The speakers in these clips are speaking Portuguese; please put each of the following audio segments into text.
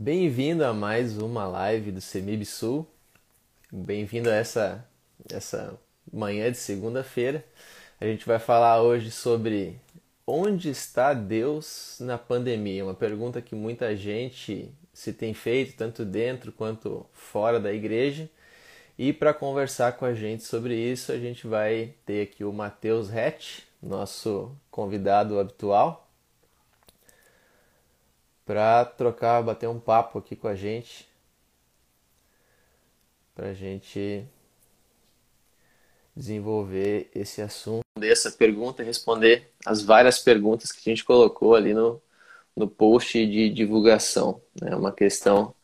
Bem-vindo a mais uma live do Semib Sul. Bem-vindo a essa, essa manhã de segunda-feira. A gente vai falar hoje sobre onde está Deus na pandemia. Uma pergunta que muita gente se tem feito, tanto dentro quanto fora da igreja. E para conversar com a gente sobre isso, a gente vai ter aqui o Matheus Rett, nosso convidado habitual para trocar, bater um papo aqui com a gente, para a gente desenvolver esse assunto, dessa pergunta e responder as várias perguntas que a gente colocou ali no, no post de divulgação. É né? uma questão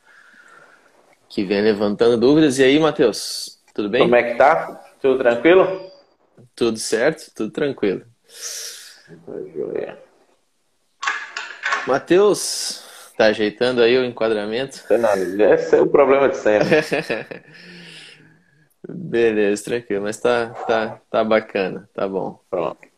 que vem levantando dúvidas. E aí, Matheus, tudo bem? Como é que tá? Tudo tranquilo? Tudo certo, tudo tranquilo. Matheus, tá ajeitando aí o enquadramento? Não, esse é o problema de sempre. Beleza, tranquilo, mas tá, tá, tá bacana, tá bom. Pronto.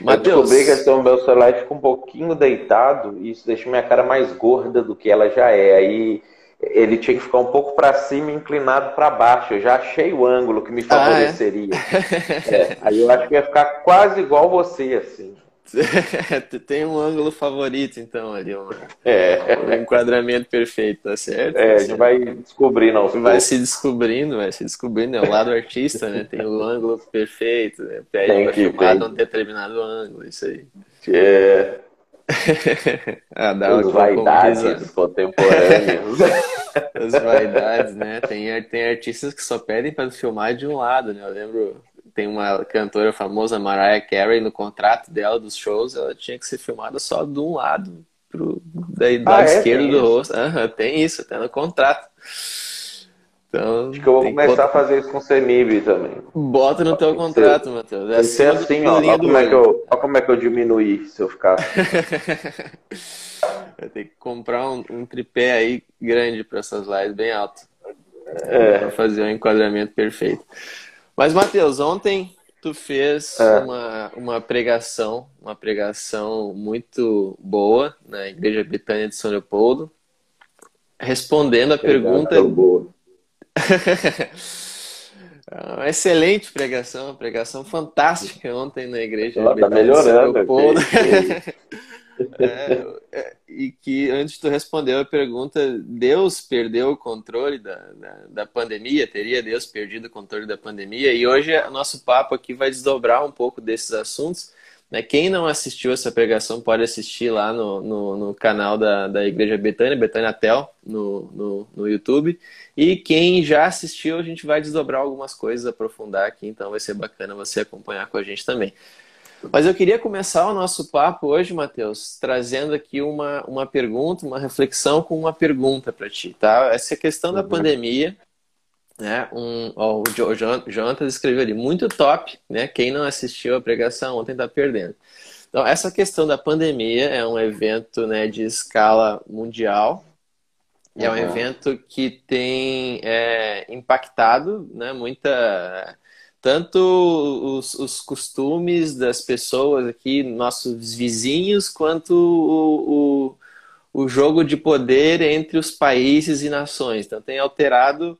Mateus. Eu descobri que o meu celular fica um pouquinho deitado e isso deixa minha cara mais gorda do que ela já é. Aí ele tinha que ficar um pouco para cima e inclinado para baixo. Eu já achei o ângulo que me favoreceria. Ah, é? É, aí eu acho que ia ficar quase igual você, assim. Tem um ângulo favorito, então, ali. Um, é. um enquadramento perfeito, tá certo? É, a gente vai descobrir, não. Vai se descobrindo, vai se descobrindo. É o lado artista, né? Tem o ângulo perfeito, né? Pede pra filmar num determinado ângulo, isso aí. É. ah, dá Os vaidades contemporâneas. As vaidades, né? Tem, tem artistas que só pedem para filmar de um lado, né? Eu lembro tem uma cantora famosa, Mariah Carey, no contrato dela dos shows, ela tinha que ser filmada só de um lado, pro, daí, do ah, lado é? esquerdo tem do rosto. Uhum, tem isso, até no contrato. Então, Acho que eu vou começar a fazer isso com o CEMIB também. Bota no teu contrato, Matheus. É ser assim, ó, ó, como é que eu, ó como é que eu diminuí se eu ficar. Vai ter que comprar um, um tripé aí grande para essas lives, bem alto. É. Para fazer o um enquadramento perfeito. Mas, Matheus, ontem tu fez é. uma, uma pregação, uma pregação muito boa na Igreja Betânia de São Leopoldo, respondendo a pergunta. Boa. uma excelente pregação, uma pregação fantástica ontem na Igreja Ela tá São Leopoldo. É, é, e que antes de tu responder a pergunta, Deus perdeu o controle da, da, da, pandemia? Teria Deus perdido o controle da pandemia? E hoje o nosso papo aqui vai desdobrar um pouco desses assuntos. Né? Quem não assistiu essa pregação pode assistir lá no, no, no canal da, da Igreja Betânia, Betânia Tel, no, no, no YouTube. E quem já assistiu, a gente vai desdobrar algumas coisas, aprofundar aqui, então vai ser bacana você acompanhar com a gente também. Mas eu queria começar o nosso papo hoje, Matheus, trazendo aqui uma, uma pergunta, uma reflexão com uma pergunta para ti, tá? Essa questão da uhum. pandemia, né? Um, ó, o Jonathan escreveu ali, muito top, né? Quem não assistiu a pregação ontem está perdendo. Então, essa questão da pandemia é um evento né, de escala mundial, é um uhum. evento que tem é, impactado né, muita tanto os, os, costumes das pessoas aqui, nossos vizinhos, quanto o, o, o, jogo de poder entre os países e nações. Então, tem alterado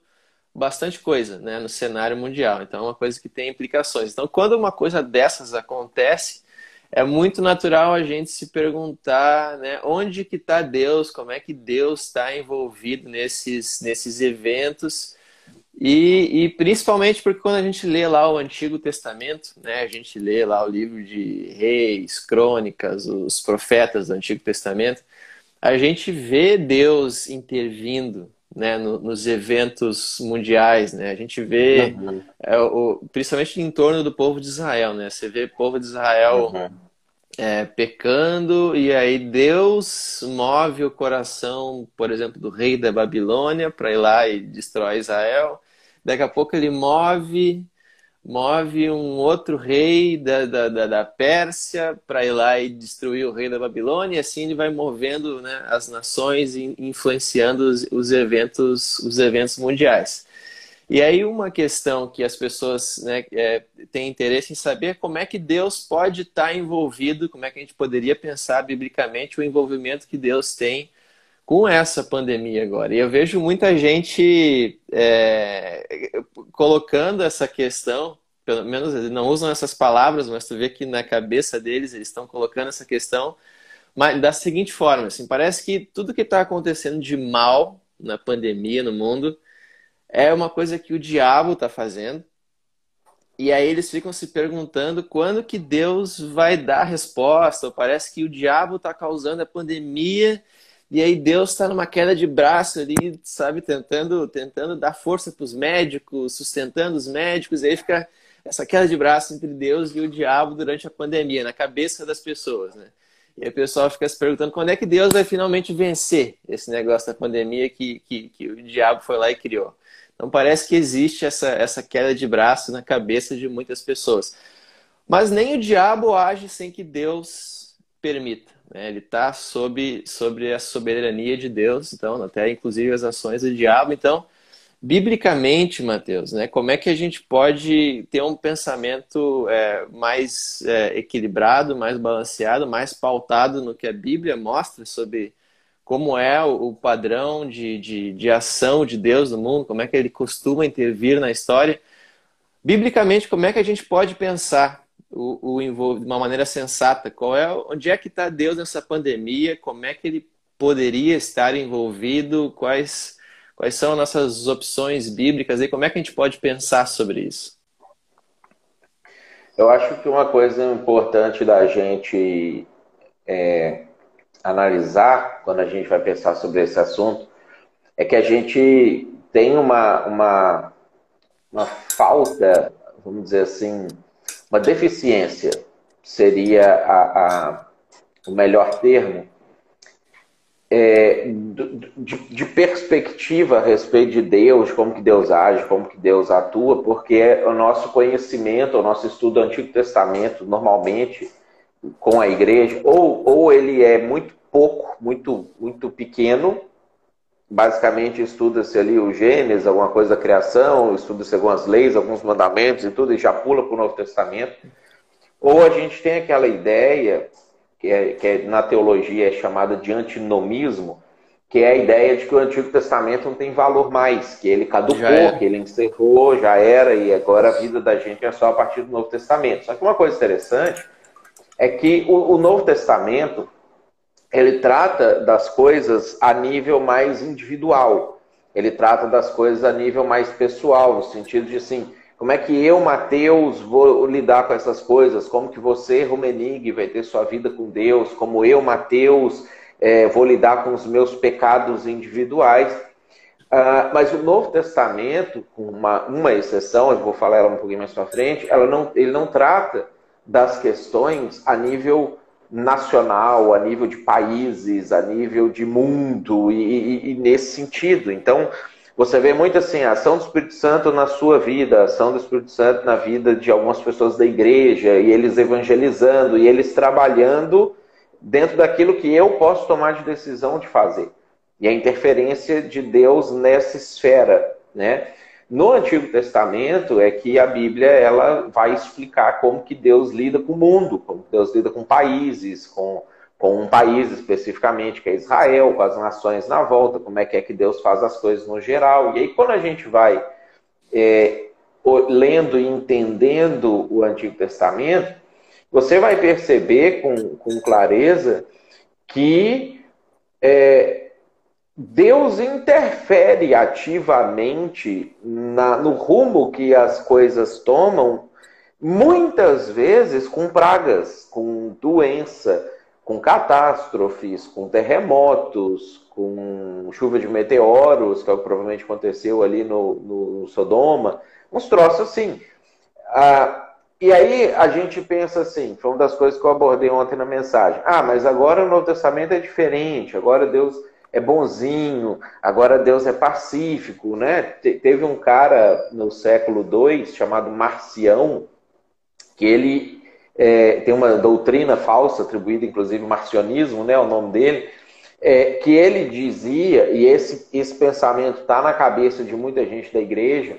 bastante coisa né, no cenário mundial. Então, é uma coisa que tem implicações. Então, quando uma coisa dessas acontece, é muito natural a gente se perguntar né, onde que está Deus, como é que Deus está envolvido nesses, nesses eventos e, e, principalmente porque quando a gente lê lá o Antigo Testamento, né, a gente lê lá o livro de Reis, Crônicas, os profetas do Antigo Testamento, a gente vê Deus intervindo né, no, nos eventos mundiais, né? A gente vê, uhum. é, o, principalmente em torno do povo de Israel, né? Você vê o povo de Israel uhum. é, pecando e aí Deus move o coração, por exemplo, do rei da Babilônia para ir lá e destrói Israel. Daqui a pouco ele move move um outro rei da, da, da, da Pérsia para ir lá e destruir o rei da Babilônia, e assim ele vai movendo né, as nações e influenciando os, os, eventos, os eventos mundiais. E aí uma questão que as pessoas né, é, têm interesse em saber é como é que Deus pode estar envolvido, como é que a gente poderia pensar biblicamente o envolvimento que Deus tem com essa pandemia agora. E eu vejo muita gente é, colocando essa questão, pelo menos eles não usam essas palavras, mas tu vê que na cabeça deles eles estão colocando essa questão mas da seguinte forma, assim, parece que tudo que está acontecendo de mal na pandemia no mundo é uma coisa que o diabo está fazendo. E aí eles ficam se perguntando quando que Deus vai dar resposta. Ou parece que o diabo está causando a pandemia e aí Deus está numa queda de braço ali, sabe, tentando, tentando dar força para os médicos, sustentando os médicos, e aí fica essa queda de braço entre Deus e o diabo durante a pandemia, na cabeça das pessoas, né? E aí o pessoal fica se perguntando quando é que Deus vai finalmente vencer esse negócio da pandemia que, que, que o diabo foi lá e criou. Então parece que existe essa, essa queda de braço na cabeça de muitas pessoas. Mas nem o diabo age sem que Deus permita. Né? Ele está sob, sobre a soberania de Deus, então, até inclusive as ações do diabo. Então, biblicamente, Mateus, né, como é que a gente pode ter um pensamento é, mais é, equilibrado, mais balanceado, mais pautado no que a Bíblia mostra sobre como é o, padrão de, de, de ação de Deus no mundo, como é que ele costuma intervir na história? Biblicamente, como é que a gente pode pensar o, o de uma maneira sensata. Qual é, onde é que está Deus nessa pandemia? Como é que ele poderia estar envolvido? Quais, quais são nossas opções bíblicas e como é que a gente pode pensar sobre isso? Eu acho que uma coisa importante da gente é, analisar quando a gente vai pensar sobre esse assunto é que a gente tem uma, uma, uma falta, vamos dizer assim, uma deficiência seria a, a, o melhor termo, é, de, de, perspectiva a respeito de Deus, como que Deus age, como que Deus atua, porque o nosso conhecimento, o nosso estudo do Antigo Testamento, normalmente, com a igreja, ou, ou ele é muito pouco, muito, muito pequeno, basicamente estuda-se ali o Gênesis, alguma coisa da criação, estuda-se algumas leis, alguns mandamentos e tudo, e já pula para o Novo Testamento. Ou a gente tem aquela ideia, que, é, que é, na teologia é chamada de antinomismo, que é a ideia de que o Antigo Testamento não tem valor mais, que ele caducou, que ele encerrou, já era, e agora a vida da gente é só a partir do Novo Testamento. Só que uma coisa interessante é que o, o Novo Testamento ele trata das coisas a nível mais individual. Ele trata das coisas a nível mais pessoal, no sentido de assim, como é que eu, Mateus, vou lidar com essas coisas? Como que você, Rumenig, vai ter sua vida com Deus? Como eu, Mateus, é, vou lidar com os meus pecados individuais? Uh, mas o Novo Testamento, com uma, uma exceção, eu vou falar ela um pouquinho mais para frente, ela não, ele não trata das questões a nível nacional, a nível de países, a nível de mundo, e, e, e, nesse sentido. Então, você vê muito assim, a ação do Espírito Santo na sua vida, a ação do Espírito Santo na vida de algumas pessoas da igreja, e eles evangelizando, e eles trabalhando dentro daquilo que eu posso tomar de decisão de fazer. E a interferência de Deus nessa esfera, né? No Antigo Testamento é que a Bíblia ela vai explicar como que Deus lida com o mundo, como Deus lida com países, com, com um país especificamente, que é Israel, com as nações na volta, como é que é que Deus faz as coisas no geral. E aí quando a gente vai é, lendo e entendendo o Antigo Testamento, você vai perceber com, com clareza que é, Deus interfere ativamente na, no rumo que as coisas tomam, muitas vezes com pragas, com doença, com catástrofes, com terremotos, com chuva de meteoros, que é o que provavelmente aconteceu ali no, no Sodoma, uns troços assim. Ah, e aí a gente pensa assim, foi uma das coisas que eu abordei ontem na mensagem. Ah, mas agora o Novo Testamento é diferente, agora Deus é bonzinho, agora Deus é pacífico, né? teve um cara no século II chamado Marcião, que ele é, tem uma doutrina falsa, atribuída inclusive marcionismo, né? O nome dele, é, que ele dizia, e esse, esse pensamento está na cabeça de muita gente da igreja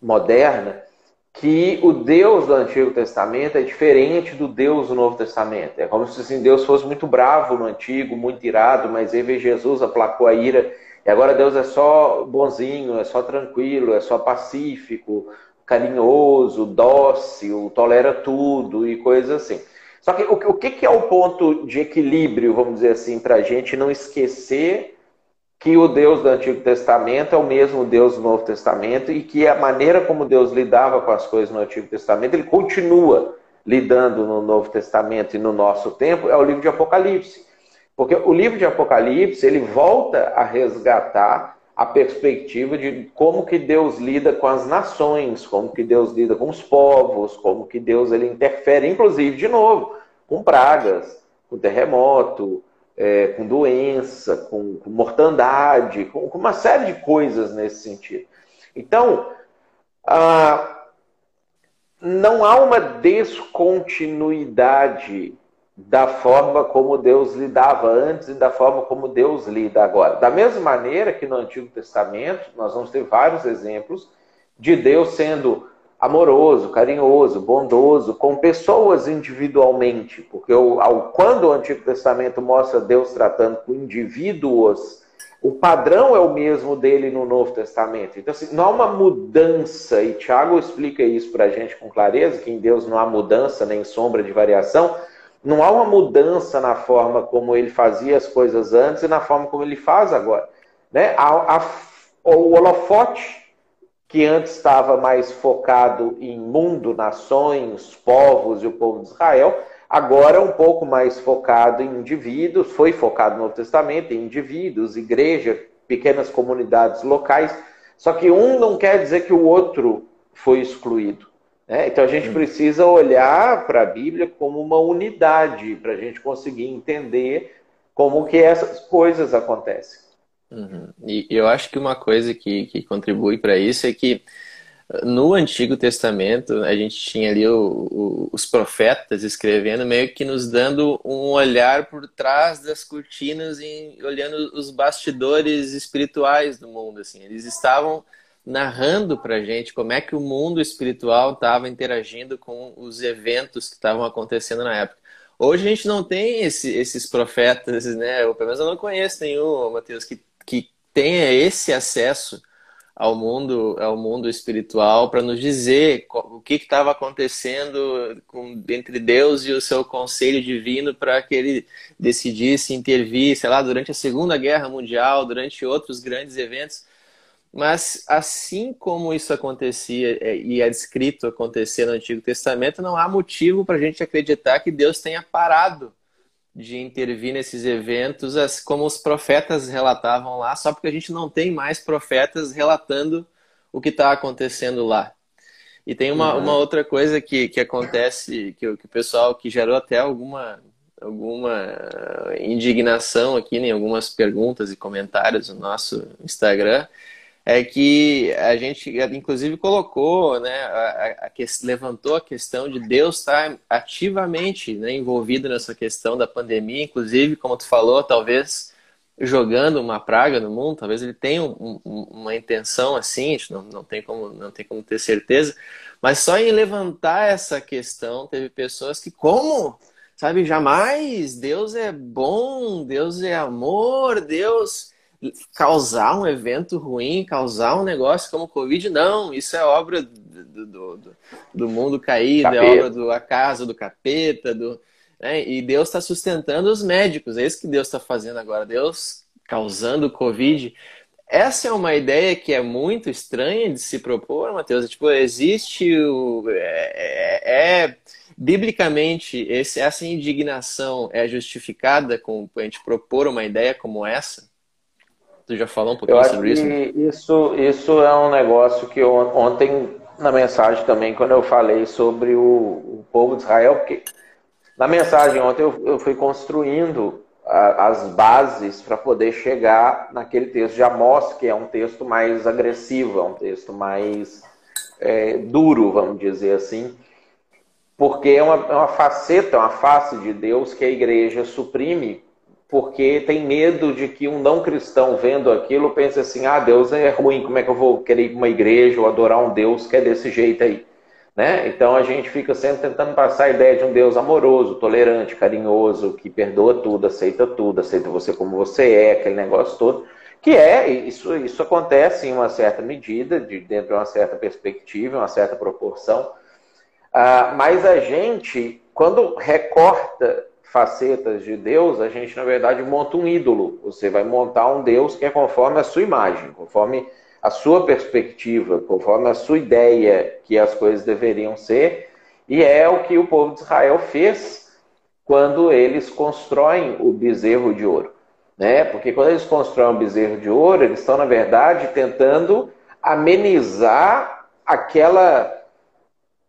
moderna, que o Deus do Antigo Testamento é diferente do Deus do Novo Testamento. É como se assim, Deus fosse muito bravo no Antigo, muito irado, mas aí veio Jesus, aplacou a ira, e agora Deus é só bonzinho, é só tranquilo, é só pacífico, carinhoso, dócil, tolera tudo e coisas assim. Só que o, que é o ponto de equilíbrio, vamos dizer assim, para a gente não esquecer que o Deus do Antigo Testamento é o mesmo Deus do Novo Testamento e que a maneira como Deus lidava com as coisas no Antigo Testamento, ele continua lidando no Novo Testamento e no nosso tempo, é o livro de Apocalipse. Porque o livro de Apocalipse, ele volta a resgatar a perspectiva de como que Deus lida com as nações, como que Deus lida com os povos, como que Deus ele interfere, inclusive, de novo, com pragas, com terremoto, é, com doença, com, com mortandade, com, com, uma série de coisas nesse sentido. Então, ah, não há uma descontinuidade da forma como Deus lidava antes e da forma como Deus lida agora. Da mesma maneira que no Antigo Testamento, nós vamos ter vários exemplos de Deus sendo amoroso, carinhoso, bondoso com pessoas individualmente, porque o, ao, quando o Antigo Testamento mostra Deus tratando com indivíduos, o padrão é o mesmo dele no Novo Testamento. Então, assim, não há uma mudança, e Tiago explica isso para a gente com clareza, que em Deus não há mudança nem sombra de variação, não há uma mudança na forma como ele fazia as coisas antes e na forma como ele faz agora. Né? A, a, o holofote que antes estava mais focado em mundo, nações, povos e o povo de Israel, agora é um pouco mais focado em indivíduos, foi focado no Novo Testamento em indivíduos, igreja, pequenas comunidades locais, só que um não quer dizer que o outro foi excluído. Né? Então a gente precisa olhar para a Bíblia como uma unidade para a gente conseguir entender como que essas coisas acontecem. Uhum. E eu acho que uma coisa que, que contribui para isso é que no Antigo Testamento a gente tinha ali o, o, os profetas escrevendo, meio que nos dando um olhar por trás das cortinas e olhando os bastidores espirituais do mundo. Assim. Eles estavam narrando para a gente como é que o mundo espiritual estava interagindo com os eventos que estavam acontecendo na época. Hoje a gente não tem esse, esses profetas, né? Ou pelo menos eu não conheço nenhum, Mateus, que que tenha esse acesso ao mundo ao mundo espiritual para nos dizer o que estava acontecendo com, entre Deus e o seu conselho divino para que ele decidisse intervir, sei lá, durante a Segunda Guerra Mundial, durante outros grandes eventos. Mas assim como isso acontecia é, e é descrito acontecer no Antigo Testamento, não há motivo para a gente acreditar que Deus tenha parado de intervir nesses eventos, como os profetas relatavam lá, só porque a gente não tem mais profetas relatando o que está acontecendo lá. E tem uma, uhum. uma outra coisa que, que acontece, que, que o pessoal que gerou até alguma, alguma indignação aqui em algumas perguntas e comentários no nosso Instagram, é que a gente, inclusive, colocou, né, a, a, levantou a questão de Deus estar ativamente né, envolvido nessa questão da pandemia, inclusive, como tu falou, talvez jogando uma praga no mundo, talvez ele tenha um, um, uma intenção assim, a gente não, não, tem como, não tem como ter certeza, mas só em levantar essa questão, teve pessoas que, como? Sabe, jamais, Deus é bom, Deus é amor, Deus causar um evento ruim, causar um negócio como o Covid, não, isso é obra do, do, do, do mundo caído, capeta. é obra do acaso, do capeta, do, né? e Deus está sustentando os médicos, é isso que Deus está fazendo agora, Deus causando o Covid. Essa é uma ideia que é muito estranha de se propor, Matheus. Tipo, existe o. É, é, é biblicamente, esse, essa indignação é justificada com a gente propor uma ideia como essa? Tu já falou um pouquinho sobre isso? isso? Isso é um negócio que eu, ontem na mensagem também, quando eu falei sobre o, o povo de Israel, porque na mensagem ontem eu, eu fui construindo a, as bases para poder chegar naquele texto de Amós, que é um texto mais agressivo, é um texto mais é, duro, vamos dizer assim, porque é uma, é uma faceta, uma face de Deus que a igreja suprime porque tem medo de que um não cristão vendo aquilo pense assim: ah, Deus é ruim, como é que eu vou querer ir para uma igreja ou adorar um Deus que é desse jeito aí? Né? Então a gente fica sempre tentando passar a ideia de um Deus amoroso, tolerante, carinhoso, que perdoa tudo, aceita tudo, aceita você como você é, aquele negócio todo. Que é, isso, isso acontece em uma certa medida, de, dentro de uma certa perspectiva, uma certa proporção. Ah, mas a gente, quando recorta facetas de Deus, a gente, na verdade, monta um ídolo. Você vai montar um Deus que é conforme a sua imagem, conforme a sua perspectiva, conforme a sua ideia que as coisas deveriam ser, e é o que o povo de Israel fez quando eles constroem o bezerro de ouro. Né? Porque quando eles constroem o bezerro de ouro, eles estão, na verdade, tentando amenizar aquela,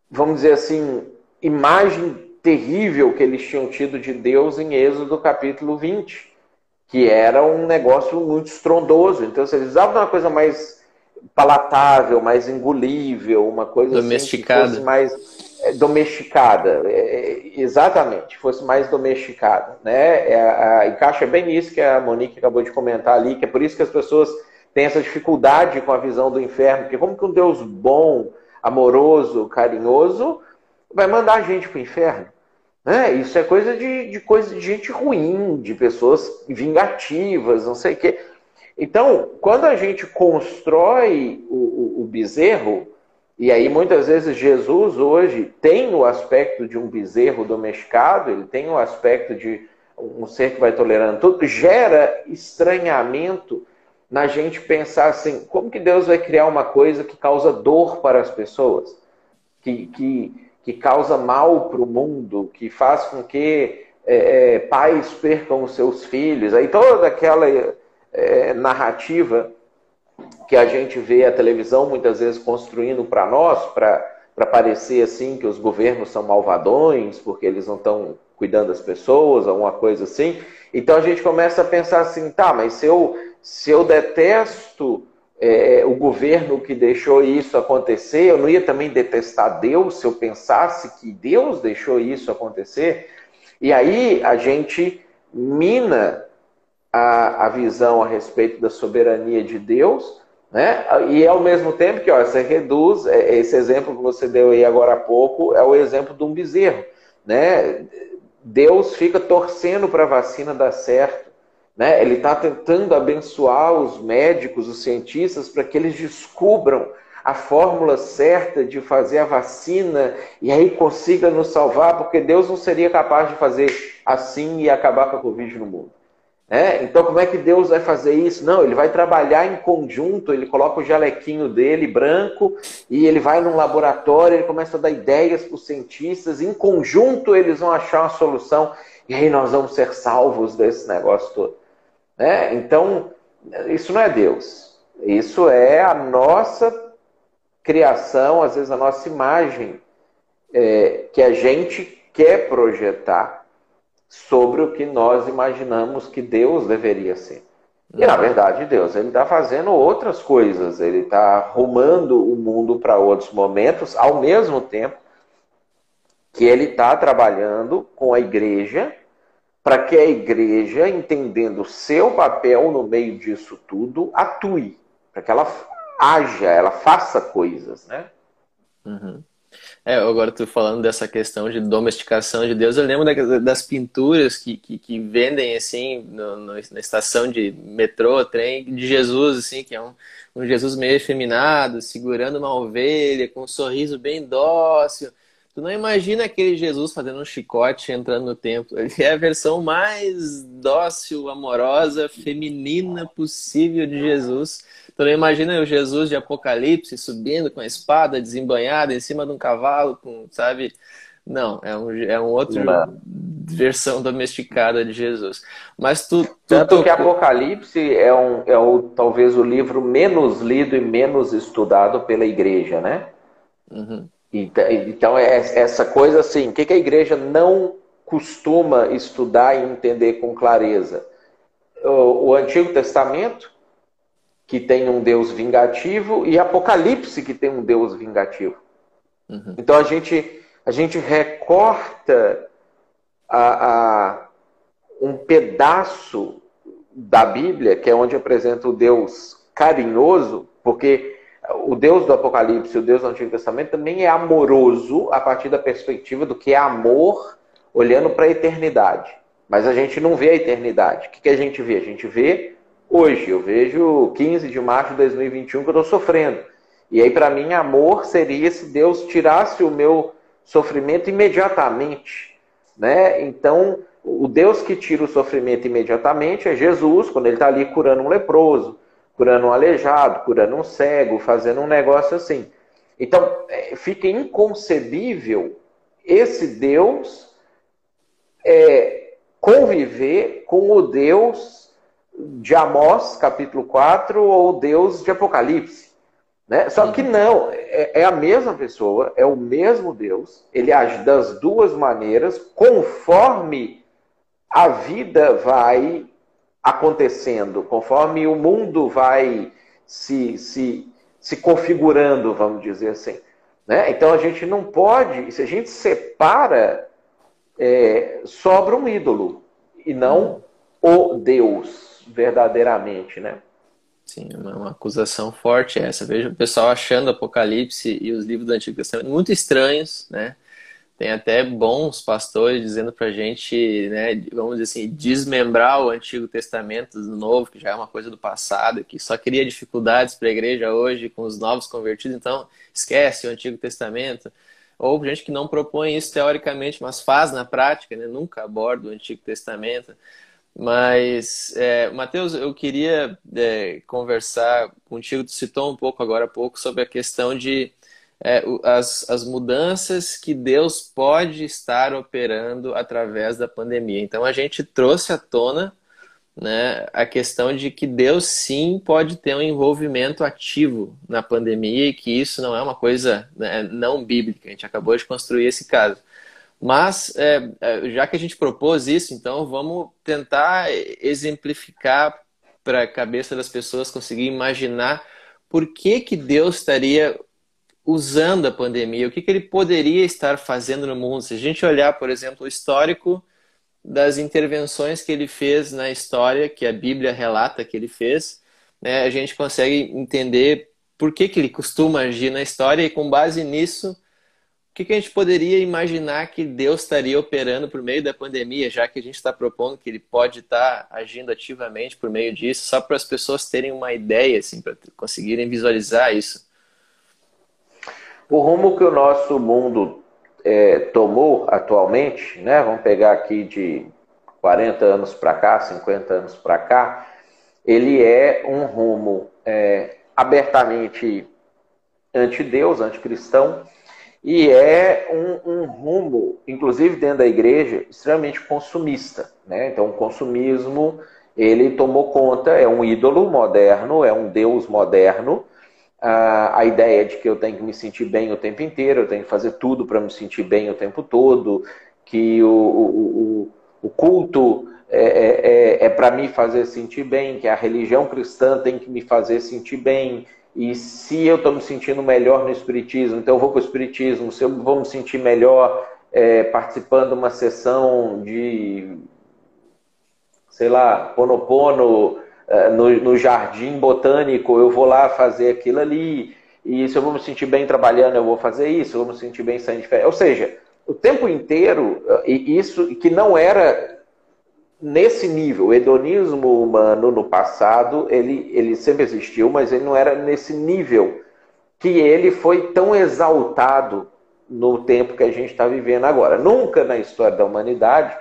vamos dizer assim, imagem terrível que eles tinham tido de Deus em Êxodo capítulo 20, que era um negócio muito estrondoso. Então, se eles usavam uma coisa mais palatável, mais engolível, uma coisa domesticada. Assim, fosse mais é, domesticada, é, é, exatamente, fosse mais domesticada, né? É, a, encaixa bem nisso que a Monique acabou de comentar ali, que é por isso que as pessoas têm essa dificuldade com a visão do inferno, porque como que um Deus bom, amoroso, carinhoso vai mandar a gente para o inferno? Né? Isso é coisa de, de coisa de gente ruim, de pessoas vingativas, não sei o quê. Então, quando a gente constrói o, o, o bezerro, e aí muitas vezes Jesus hoje tem o aspecto de um bezerro domesticado, ele tem o aspecto de um ser que vai tolerando tudo, gera estranhamento na gente pensar assim, como que Deus vai criar uma coisa que causa dor para as pessoas, que, que, que causa mal para o mundo, que faz com que é, é pais percam os seus filhos, aí toda aquela é, narrativa que a gente vê a televisão muitas vezes construindo para nós, para parecer assim que os governos são malvadões, porque eles não estão cuidando das pessoas, alguma coisa assim. Então a gente começa a pensar assim, tá, mas se eu, se eu detesto é, o governo que deixou isso acontecer, eu não ia também detestar Deus se eu pensasse que Deus deixou isso acontecer? E aí a gente mina a, a visão a respeito da soberania de Deus, né? E ao mesmo tempo que ó, você reduz, é, esse exemplo que você deu aí agora há pouco é o exemplo de um bezerro, né? Deus fica torcendo para a vacina dar certo, né? Ele está tentando abençoar os médicos, os cientistas, para que eles descubram a fórmula certa de fazer a vacina e aí consiga nos salvar, porque Deus não seria capaz de fazer assim e acabar com a Covid no mundo. É, então, como é que Deus vai fazer isso? Não, ele vai trabalhar em conjunto, ele coloca o jalequinho dele branco e ele vai num laboratório, ele começa a dar ideias para os cientistas, em conjunto eles vão achar uma solução e aí nós vamos ser salvos desse negócio todo. É, então, isso não é Deus, isso é a nossa criação, às vezes a nossa imagem é, que a gente quer projetar sobre o que nós imaginamos que Deus deveria ser. E na verdade, Deus ele está fazendo outras coisas, ele está arrumando o mundo para outros momentos, ao mesmo tempo que ele está trabalhando com a igreja, para que a igreja, entendendo o seu papel no meio disso tudo, atue, para que ela haja, ela faça coisas, né? Uhum. É, agora tu falando dessa questão de domesticação de Deus, eu lembro das pinturas que, que, que vendem assim no, no, na estação de metrô, trem, de Jesus, assim, que é um, um Jesus meio efeminado, segurando uma ovelha, com um sorriso bem dócil. Tu não imagina aquele Jesus fazendo um chicote entrando no templo. Ele é a versão mais dócil, amorosa, feminina possível de Jesus Tu não imagina o Jesus de Apocalipse subindo com a espada desembanhada em cima de um cavalo, com, sabe? Não, é um, é um outro não. versão domesticada de Jesus. Mas tu, tu Tanto que Apocalipse é, um, é o, talvez o livro menos lido e menos estudado pela igreja, né? Uhum. Então, então é essa coisa assim, o que, a igreja não costuma estudar e entender com clareza? O, o Antigo Testamento, que tem um Deus vingativo, e Apocalipse, que tem um Deus vingativo. Uhum. Então a gente, a gente recorta a, a, um pedaço da Bíblia, que é onde apresenta o Deus carinhoso, porque o Deus do Apocalipse, o Deus do Antigo Testamento, também é amoroso a partir da perspectiva do que é amor olhando para a eternidade. Mas a gente não vê a eternidade. O que, que a gente vê? A gente vê hoje. Eu vejo 15 de março de 2021 que eu estou sofrendo. E aí, para mim, amor seria se Deus tirasse o meu sofrimento imediatamente. Né? Então, o Deus que tira o sofrimento imediatamente é Jesus, quando ele está ali curando um leproso, curando um aleijado, curando um cego, fazendo um negócio assim. Então, é, fica inconcebível esse Deus é, conviver com o Deus de Amós, capítulo 4, ou Deus de Apocalipse. Né? Só que não, é, é, a mesma pessoa, é o mesmo Deus, ele age das duas maneiras, conforme a vida vai acontecendo, conforme o mundo vai se, se, se configurando, vamos dizer assim. Né? Então a gente não pode, se a gente separa, é, sobra um ídolo e não o Deus verdadeiramente, né? Sim, uma, uma acusação forte essa. Veja o pessoal achando Apocalipse e os livros do Antigo Testamento muito estranhos, né? Tem até bons pastores dizendo para a gente, né, vamos dizer assim, desmembrar o Antigo Testamento do Novo, que já é uma coisa do passado, que só cria dificuldades para a igreja hoje com os novos convertidos, então esquece o Antigo Testamento. Ou gente que não propõe isso teoricamente, mas faz na prática, né, nunca aborda o Antigo Testamento. Mas, é, Mateus, eu queria é, conversar contigo, tu citou um pouco agora há pouco sobre a questão de é, as, as mudanças que Deus pode estar operando através da pandemia. Então a gente trouxe à tona né, a questão de que Deus sim pode ter um envolvimento ativo na pandemia e que isso não é uma coisa né, não bíblica. A gente acabou de construir esse caso. Mas, é, é já que a gente propôs isso, então vamos tentar exemplificar para a cabeça das pessoas conseguir imaginar por que, que Deus estaria usando a pandemia, o que, que ele poderia estar fazendo no mundo. Se a gente olhar, por exemplo, o histórico das intervenções que ele fez na história, que a Bíblia relata que ele fez, né, a gente consegue entender por que, que ele costuma agir na história e com base nisso, o que, que a gente poderia imaginar que Deus estaria operando por meio da pandemia, já que a gente está propondo que ele pode estar agindo ativamente por meio disso, só para as pessoas terem uma ideia, assim, para conseguirem visualizar isso. O rumo que o nosso mundo é, tomou atualmente, né? Vamos pegar aqui de 40 anos para cá, 50 anos para cá, ele é um rumo é, abertamente anti-Deus, anticristão, e é um, um, rumo, inclusive dentro da igreja, extremamente consumista. Né? Então, o consumismo ele tomou conta, é um ídolo moderno, é um Deus moderno, a, ideia de que eu tenho que me sentir bem o tempo inteiro, eu tenho que fazer tudo para me sentir bem o tempo todo, que o, o, o culto é, é, é, é para me fazer sentir bem, que a religião cristã tem que me fazer sentir bem. E se eu estou me sentindo melhor no Espiritismo, então eu vou para o Espiritismo. Se eu vou me sentir melhor é, participando de uma sessão de, sei lá, Ponopono no, no jardim botânico, eu vou lá fazer aquilo ali, e se eu vou me sentir bem trabalhando, eu vou fazer isso, eu vou me sentir bem saindo de férias. Ou seja, o tempo inteiro, eh, e isso que não era nesse nível, o hedonismo humano no passado, ele, ele sempre existiu, mas ele não era nesse nível que ele foi tão exaltado no tempo que a gente está vivendo agora. Nunca na história da humanidade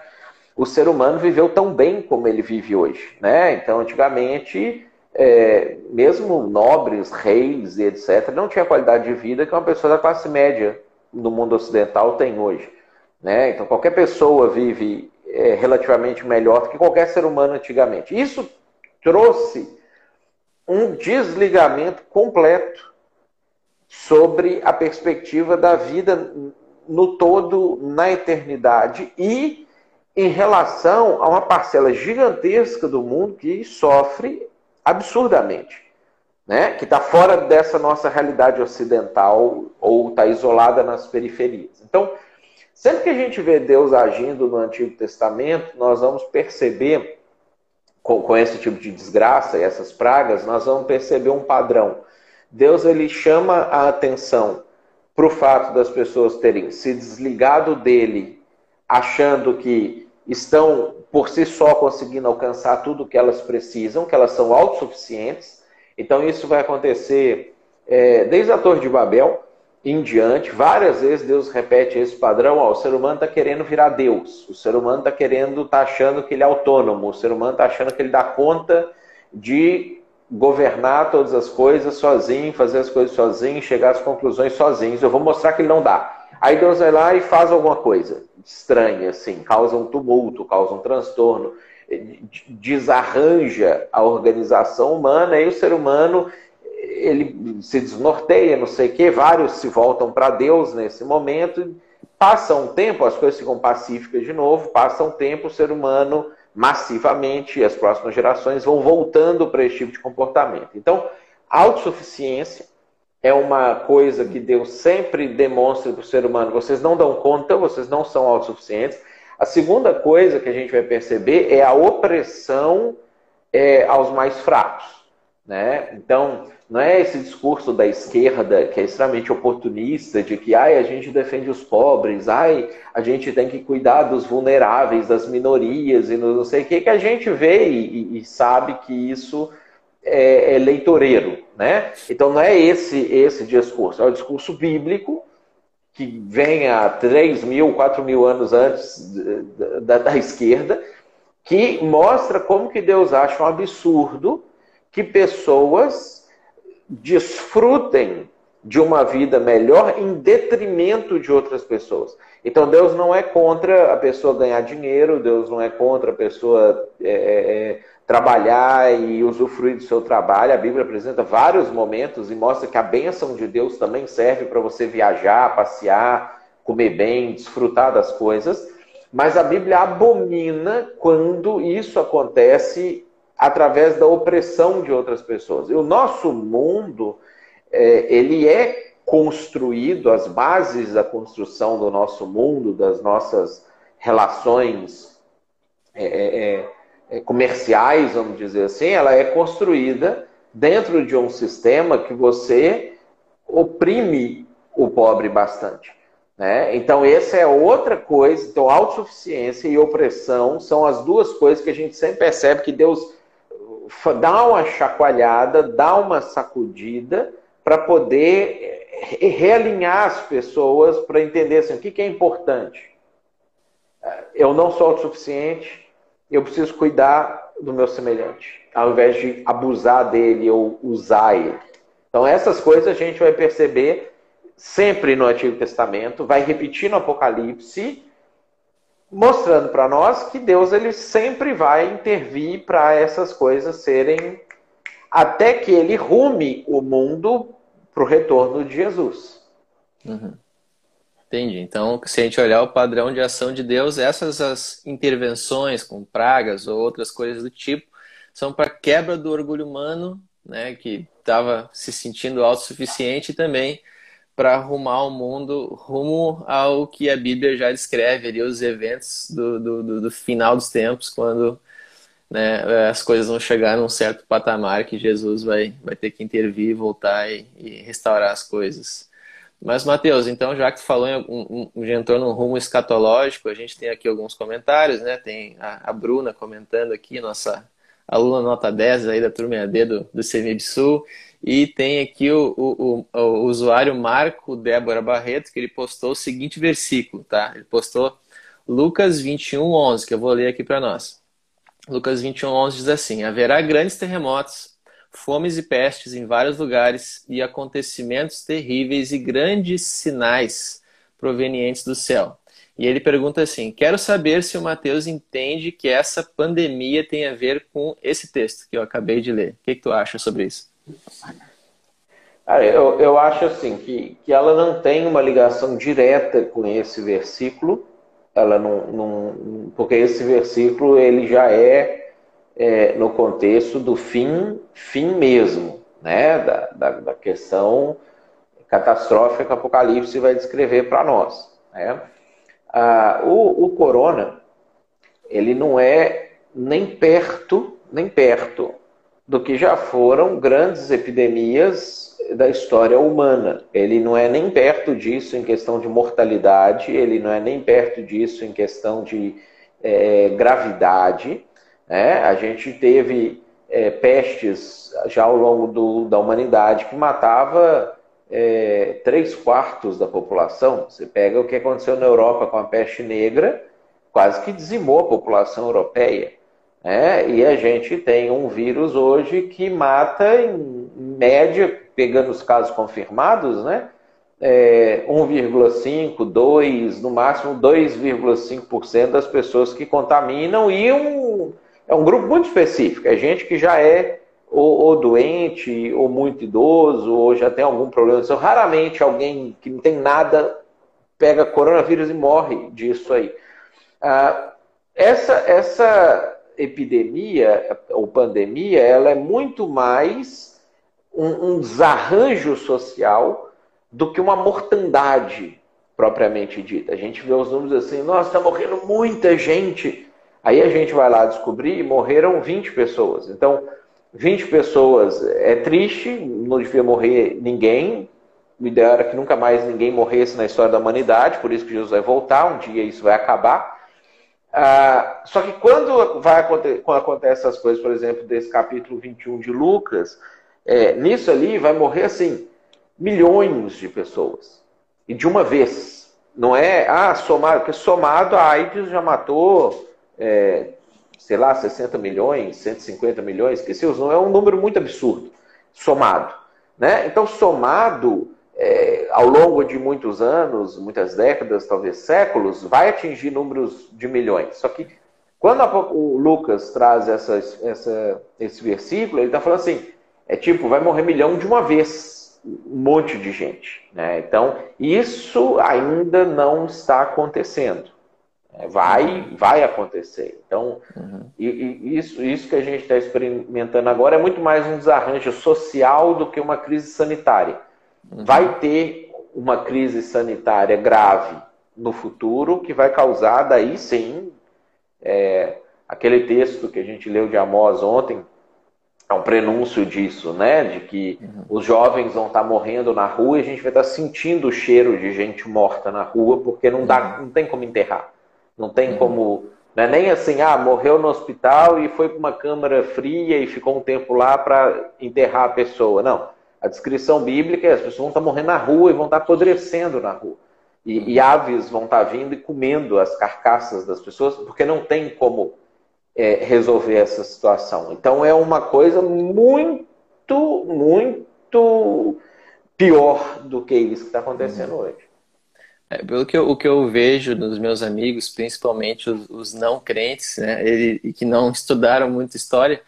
o ser humano viveu tão bem como ele vive hoje. Né? Então, antigamente, é, mesmo nobres, reis e etc., não tinha a qualidade de vida que uma pessoa da classe média no mundo ocidental tem hoje. Né? Então, qualquer pessoa vive é, relativamente melhor do que qualquer ser humano antigamente. Isso trouxe um desligamento completo sobre a perspectiva da vida no todo, na eternidade e em relação a uma parcela gigantesca do mundo que sofre absurdamente, né? que está fora dessa nossa realidade ocidental ou está isolada nas periferias. Então, sempre que a gente vê Deus agindo no Antigo Testamento, nós vamos perceber, com, com esse tipo de desgraça e essas pragas, nós vamos perceber um padrão. Deus ele chama a atenção para o fato das pessoas terem se desligado dele, achando que estão por si só conseguindo alcançar tudo o que elas precisam, que elas são autossuficientes. Então isso vai acontecer é, desde a Torre de Babel em diante. Várias vezes Deus repete esse padrão: ó, o ser humano está querendo virar Deus, o ser humano está querendo, está achando que ele é autônomo, o ser humano está achando que ele dá conta de governar todas as coisas sozinho, fazer as coisas sozinho, chegar às conclusões sozinho. Eu vou mostrar que ele não dá. Aí Deus vai lá e faz alguma coisa estranha, assim, causa um tumulto, causa um transtorno, desarranja a organização humana e o ser humano ele se desnorteia, não sei o quê, vários se voltam para Deus nesse momento, passa um tempo, as coisas ficam pacíficas de novo, passa um tempo, o ser humano massivamente, as próximas gerações vão voltando para esse tipo de comportamento. Então, autossuficiência é uma coisa que Deus sempre demonstra para o ser humano: vocês não dão conta, vocês não são autossuficientes. A segunda coisa que a gente vai perceber é a opressão é, aos mais fracos. Né? Então, não é esse discurso da esquerda que é extremamente oportunista de que ai, a gente defende os pobres, ai, a gente tem que cuidar dos vulneráveis, das minorias e não sei o que, que a gente vê e, e sabe que isso é, é leitoreiro, né? Então não é esse esse discurso, é o discurso bíblico que vem há 3 mil, 4 mil anos antes da, da esquerda, que mostra como que Deus acha um absurdo que pessoas desfrutem de uma vida melhor em detrimento de outras pessoas. Então Deus não é contra a pessoa ganhar dinheiro, Deus não é contra a pessoa é, é, trabalhar e usufruir do seu trabalho. A Bíblia apresenta vários momentos e mostra que a bênção de Deus também serve para você viajar, passear, comer bem, desfrutar das coisas. Mas a Bíblia abomina quando isso acontece através da opressão de outras pessoas. E o nosso mundo, é, ele é construído, as bases da construção do nosso mundo, das nossas relações é, é, é comerciais, vamos dizer assim, ela é construída dentro de um sistema que você oprime o pobre bastante. Né? Então, essa é outra coisa. Então, autossuficiência e opressão são as duas coisas que a gente sempre percebe que Deus dá uma chacoalhada, dá uma sacudida para poder é, realinhar as pessoas para entender assim, o que, que é importante. Eu não sou autossuficiente, eu preciso cuidar do meu semelhante, ao invés de abusar dele ou usar ele. Então, essas coisas a gente vai perceber sempre no Antigo Testamento, vai repetir no Apocalipse, mostrando para nós que Deus ele sempre vai intervir para essas coisas serem até que ele rume o mundo para o retorno de Jesus. Uhum. Entendi. Então, se a gente olhar o padrão de ação de Deus, essas as intervenções com pragas ou outras coisas do tipo são para quebra do orgulho humano, né, que estava se sentindo autossuficiente e também para arrumar o mundo rumo ao que a Bíblia já descreve ali, os eventos do, do, do final dos tempos, quando né, as coisas vão chegar num certo patamar que Jesus vai, vai ter que intervir, voltar e, e restaurar as coisas. Mas, Matheus, então, já que tu falou em um, um, entrou num rumo escatológico, a gente tem aqui alguns comentários, né? Tem a, a Bruna comentando aqui, nossa aluna nota 10 aí da turma AD do, do CMBSul. E tem aqui o, o, o, o, usuário Marco Débora Barreto, que ele postou o seguinte versículo, tá? Ele postou Lucas 21, 11, que eu vou ler aqui para nós. Lucas 21, 11 diz assim: Haverá grandes terremotos fomes e pestes em vários lugares e acontecimentos terríveis e grandes sinais provenientes do céu. E ele pergunta assim: Quero saber se o Mateus entende que essa pandemia tem a ver com esse texto que eu acabei de ler. O que, que tu acha sobre isso? eu, eu acho assim que, que ela não tem uma ligação direta com esse versículo. Ela não, não porque esse versículo ele já é é, no contexto do fim, fim mesmo, né? da, da, da questão catastrófica que o Apocalipse vai descrever para nós. Né? Ah, o, o corona, ele não é nem perto, nem perto do que já foram grandes epidemias da história humana. Ele não é nem perto disso em questão de mortalidade, ele não é nem perto disso em questão de é, gravidade. Né? A gente teve é, pestes já ao longo do, da humanidade que matava é, três quartos da população. Você pega o que aconteceu na Europa com a peste negra, quase que dizimou a população europeia. Né? E a gente tem um vírus hoje que mata, em média, pegando os casos confirmados, né? É, 1,5, 2, no máximo 2,5% das pessoas que contaminam e um, é um grupo muito específico. É gente que já é ou, ou, doente, ou muito idoso, ou já tem algum problema. Então, raramente alguém que não tem nada pega coronavírus e morre disso aí. Ah, essa, essa epidemia ou pandemia, ela é muito mais um, um desarranjo social do que uma mortandade propriamente dita. A gente vê os números assim, nossa, está morrendo muita gente. Aí a gente vai lá descobrir e morreram 20 pessoas. Então, 20 pessoas é triste, não devia morrer ninguém. O ideal era que nunca mais ninguém morresse na história da humanidade, por isso que Jesus vai voltar, um dia isso vai acabar. Ah, só que quando, vai, quando acontece essas coisas, por exemplo, desse capítulo 21 de Lucas, é, nisso ali vai morrer assim, milhões de pessoas. E de uma vez. Não é, ah, somado, porque somado a AIDS já matou, é, sei lá, 60 milhões, 150 milhões, que se não é um número muito absurdo, somado. Né? Então, somado, é, ao longo de muitos anos, muitas décadas, talvez séculos, vai atingir números de milhões. Só que quando a, o Lucas traz essa, essa, esse versículo, ele está falando assim: é tipo, vai morrer milhão de uma vez, um monte de gente. Né? Então, isso ainda não está acontecendo. É, vai, vai acontecer. Então, uhum. e, e isso, isso que a gente está experimentando agora é muito mais um desarranjo social do que uma crise sanitária. Vai ter uma crise sanitária grave no futuro que vai causar, daí sim, é, aquele texto que a gente leu de Amós ontem, é um prenúncio disso, né? De que uhum. os jovens vão estar morrendo na rua e a gente vai estar sentindo o cheiro de gente morta na rua, porque não, dá, uhum. não tem como enterrar. Não tem uhum. como. Não é nem assim, ah, morreu no hospital e foi para uma câmara fria e ficou um tempo lá para enterrar a pessoa. Não. A descrição bíblica é as pessoas vão estar morrendo na rua e vão estar apodrecendo na rua. E, e aves vão estar vindo e comendo as carcaças das pessoas, porque não tem como é, resolver essa situação. Então é uma coisa muito, muito pior do que isso que está acontecendo uhum. hoje. É, pelo que eu, o que eu vejo nos meus amigos, principalmente os, os não crentes, né, ele, que não estudaram muito história,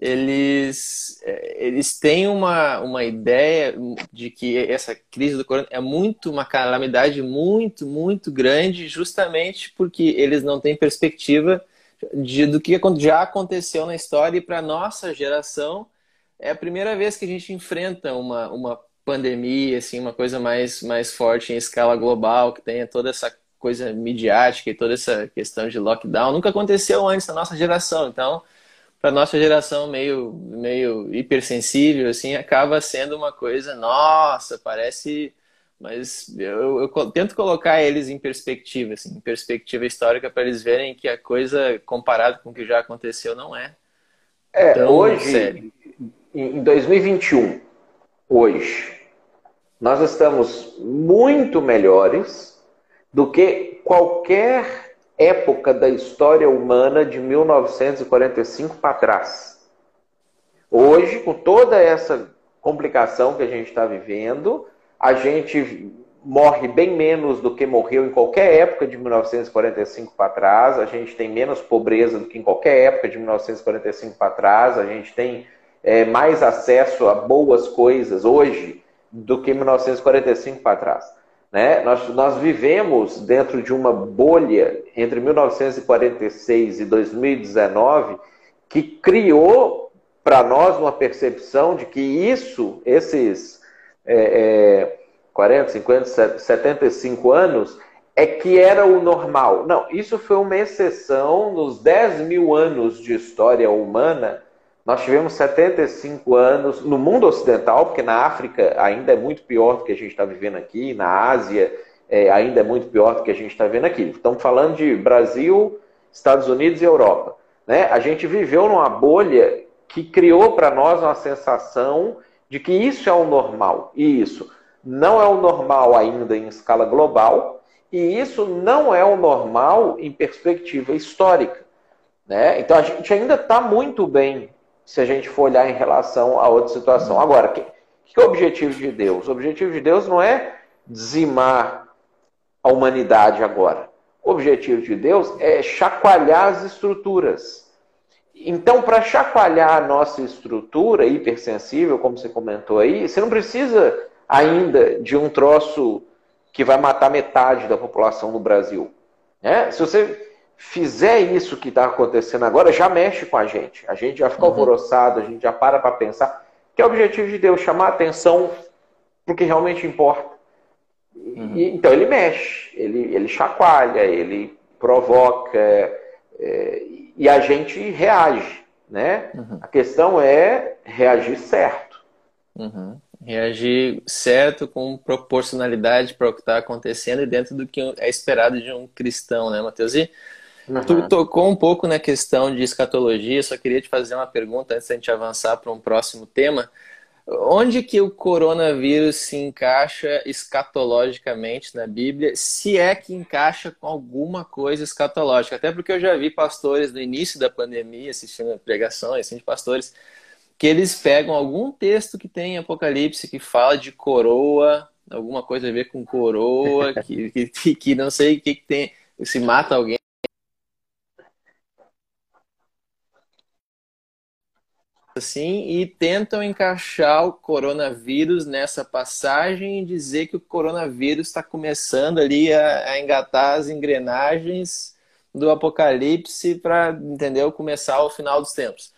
eles, é, eles têm uma, uma ideia de que essa crise do corona é muito uma calamidade muito, muito grande, justamente porque eles não têm perspectiva de, do que já aconteceu na história e para nossa geração é a primeira vez que a gente enfrenta uma, uma pandemia, assim, uma coisa mais, mais forte em escala global, que tenha toda essa coisa midiática e toda essa questão de lockdown. Nunca aconteceu antes na nossa geração, então para nossa geração meio meio hipersensível assim acaba sendo uma coisa nossa parece mas eu, eu tento colocar eles em perspectiva assim em perspectiva histórica para eles verem que a coisa comparado com o que já aconteceu não é é hoje sério. em 2021 hoje. Nós estamos muito melhores do que qualquer época da história humana de 1945 para trás. Hoje, com toda essa complicação que a gente está vivendo, a gente morre bem menos do que morreu em qualquer época de 1945 para trás, a gente tem menos pobreza do que em qualquer época de 1945 para trás, a gente tem é, mais acesso a boas coisas hoje do que 1945 para trás. Né? Nós, nós vivemos dentro de uma bolha entre 1946 e 2019 que criou para nós uma percepção de que isso, esses é, é, 40, 50, 75 anos, é que era o normal. Não, isso foi uma exceção nos 10 mil anos de história humana Nós tivemos 75 anos no mundo ocidental, porque na África ainda é muito pior do que a gente está vivendo aqui, na Ásia é, ainda é muito pior do que a gente está vendo aqui. Estamos falando de Brasil, Estados Unidos e Europa. Né? A gente viveu numa bolha que criou para nós uma sensação de que isso é o normal. E isso não é o normal ainda em escala global, e isso não é o normal em perspectiva histórica. Né? Então a gente ainda está muito bem se a gente for olhar em relação a outra situação. Agora, que, que é o objetivo de Deus? O objetivo de Deus não é dizimar a humanidade agora. O objetivo de Deus é chacoalhar as estruturas. Então, para chacoalhar a nossa estrutura hipersensível, como você comentou aí, você não precisa ainda de um troço que vai matar metade da população no Brasil. Né? Se você fizer isso que está acontecendo agora, já mexe com a gente. A gente já fica uhum. alvoroçado, a gente já para para pensar. Que é o objetivo de Deus, chamar a atenção para o que realmente importa. Uhum. E, então ele mexe, ele, ele chacoalha, ele provoca é, e a gente reage. Né? Uhum. A questão é reagir certo. Uhum. Reagir certo, com proporcionalidade para o que está acontecendo e dentro do que é esperado de um cristão, né, Matheus? E Uhum. Tu tocou um pouco na questão de escatologia, só queria te fazer uma pergunta antes da gente avançar para um próximo tema. Onde que o coronavírus se encaixa escatologicamente na Bíblia, se é que encaixa com alguma coisa escatológica? Até porque eu já vi pastores no início da pandemia, assistindo pregações assim, de pastores, que eles pegam algum texto que tem em Apocalipse que fala de coroa, alguma coisa a ver com coroa, que, que, que não sei o que, que tem, se mata alguém assim e tentam encaixar o coronavírus nessa passagem e dizer que o coronavírus está começando ali a, a, engatar as engrenagens do apocalipse para entendeu começar o final dos tempos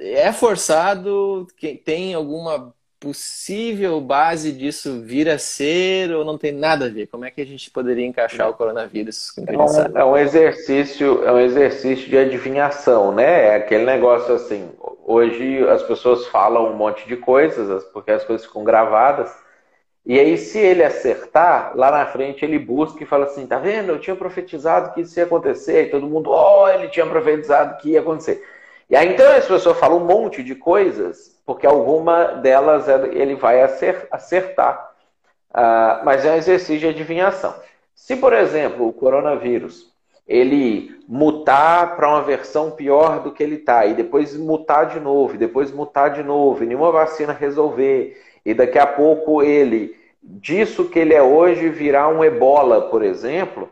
é forçado tem alguma possível base disso vir a ser ou não tem nada a ver? Como é que a gente poderia encaixar o coronavírus? É um, é um, exercício, é um exercício de adivinhação, né? É aquele negócio assim. Hoje as pessoas falam um monte de coisas porque as coisas ficam gravadas. E aí, se ele acertar, lá na frente ele busca e fala assim: tá vendo? Eu tinha profetizado que isso ia acontecer. E todo mundo, oh, ele tinha profetizado que ia acontecer. E aí então as pessoas falam um monte de coisas, porque alguma delas ele vai acertar. Uh, mas é um exercício de adivinhação. Se, por exemplo, o coronavírus ele mutar para uma versão pior do que ele está, e depois mutar de novo, e depois mutar de novo, e nenhuma vacina resolver, e daqui a pouco ele, disso que ele é hoje, virar um ebola, por exemplo,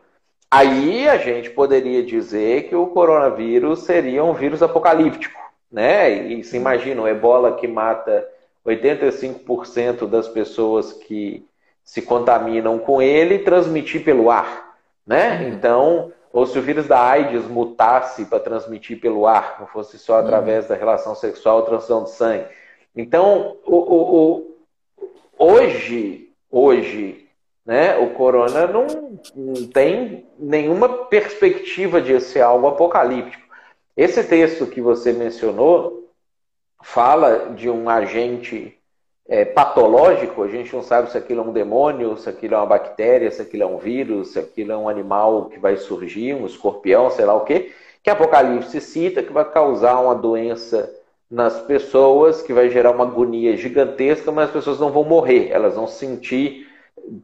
Aí a gente poderia dizer que o coronavírus seria um vírus apocalíptico, né? E se imagina o ebola que mata 85% das pessoas que se contaminam com ele transmitir pelo ar, né? Uhum. Então, ou se o vírus da AIDS mutasse para transmitir pelo ar, não fosse só através da relação sexual ou transfusão de sangue. Então, o, o, o, hoje, hoje né? O corona não, não tem nenhuma perspectiva de ser algo apocalíptico. Esse texto que você mencionou fala de um agente é, patológico, a gente não sabe se aquilo é um demônio, se aquilo é uma bactéria, se aquilo é um vírus, se aquilo é um animal que vai surgir, um escorpião, sei lá o quê, que Apocalipse cita que vai causar uma doença nas pessoas, que vai gerar uma agonia gigantesca, mas as pessoas não vão morrer, elas vão sentir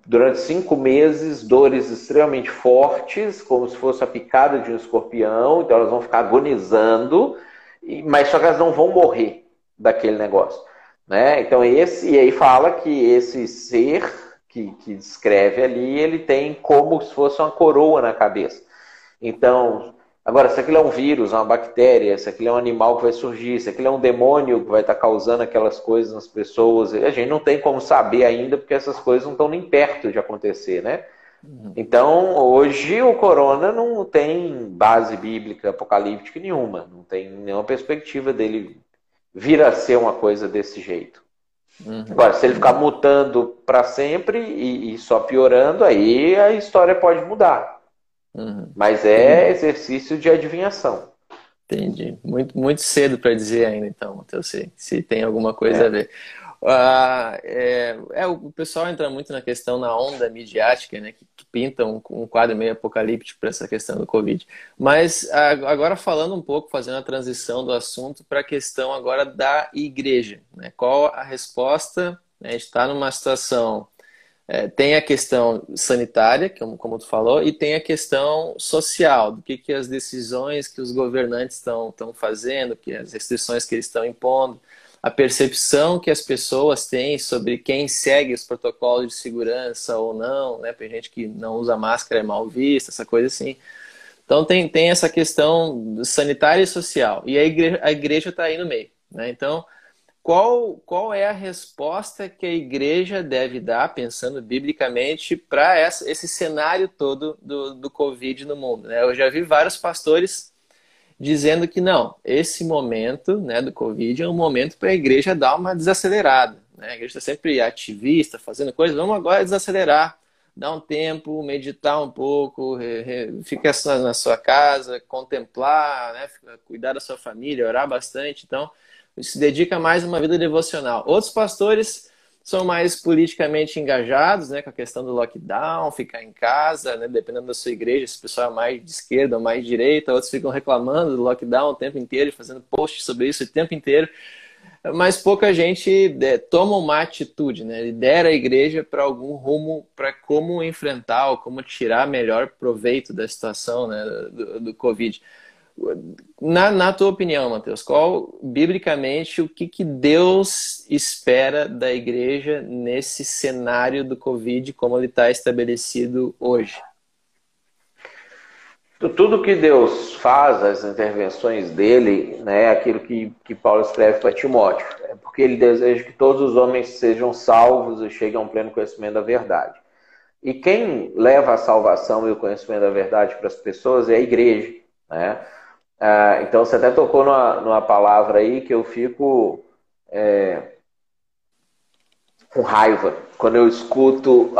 durante cinco meses dores extremamente fortes, como se fosse a picada de um escorpião, então elas vão ficar agonizando, mas só que elas não vão morrer daquele negócio. Né? Então esse, e aí fala que esse ser que, que descreve ali, ele tem como se fosse uma coroa na cabeça. Então, Agora, se aquilo é um vírus, uma bactéria, se aquilo é um animal que vai surgir, se aquilo é um demônio que vai estar causando aquelas coisas nas pessoas, a gente não tem como saber ainda, porque essas coisas não estão nem perto de acontecer, né? Uhum. Então, hoje o corona não tem base bíblica apocalíptica nenhuma, não tem nenhuma perspectiva dele vir a ser uma coisa desse jeito. Uhum. Agora, se ele ficar mutando para sempre e, e só piorando, aí a história pode mudar. Uhum. Mas é exercício de adivinhação. Entendi. Muito, muito cedo para dizer ainda, então, Matheus, se, se tem alguma coisa é. a ver. Ah, é, é, o pessoal entra muito na questão na onda midiática, né, que, que pinta um, um, quadro meio apocalíptico para essa questão do Covid. Mas agora falando um pouco, fazendo a transição do assunto para a questão agora da igreja. Né, qual a resposta? Né, a gente está numa situação é, tem a questão sanitária, como, como tu falou, e tem a questão social, do que, que as decisões que os governantes estão fazendo, que as restrições que eles estão impondo a percepção que as pessoas têm sobre quem segue os protocolos de segurança ou não, né? Tem gente que não usa máscara é mal vista, essa coisa assim. Então tem, tem essa questão sanitária e social. E a igreja a igreja está aí no meio, né? Então qual, qual é a resposta que a igreja deve dar, pensando biblicamente, para esse cenário todo do, do Covid no mundo? Né? Eu já vi vários pastores dizendo que não, esse momento né, do Covid é um momento para a igreja dar uma desacelerada. Né? A igreja está sempre ativista, fazendo coisas, vamos agora desacelerar, dar um tempo, meditar um pouco, ficar na sua casa, contemplar, né, cuidar da sua família, orar bastante. Então, se dedica mais a uma vida devocional. Outros pastores são mais politicamente engajados, né, com a questão do lockdown, ficar em casa, né, dependendo da sua igreja, se o pessoal é mais de esquerda ou mais de direita, outros ficam reclamando do lockdown o tempo inteiro, fazendo posts sobre isso o tempo inteiro, mas pouca gente é, toma uma atitude, né, lidera a igreja para algum rumo, para como enfrentar ou como tirar melhor proveito da situação né, do, do Covid. Na, na tua opinião, Mateus, qual, biblicamente, o que, que Deus espera da igreja nesse cenário do Covid, como ele está estabelecido hoje? Tudo que Deus faz, as intervenções dele, né, é aquilo que, que Paulo escreve para Timóteo, é porque ele deseja que todos os homens sejam salvos e cheguem a um pleno conhecimento da verdade. E quem leva a salvação e o conhecimento da verdade para as pessoas é a igreja. Né? Ah, então você até tocou numa, numa palavra aí que eu fico é, com raiva quando eu escuto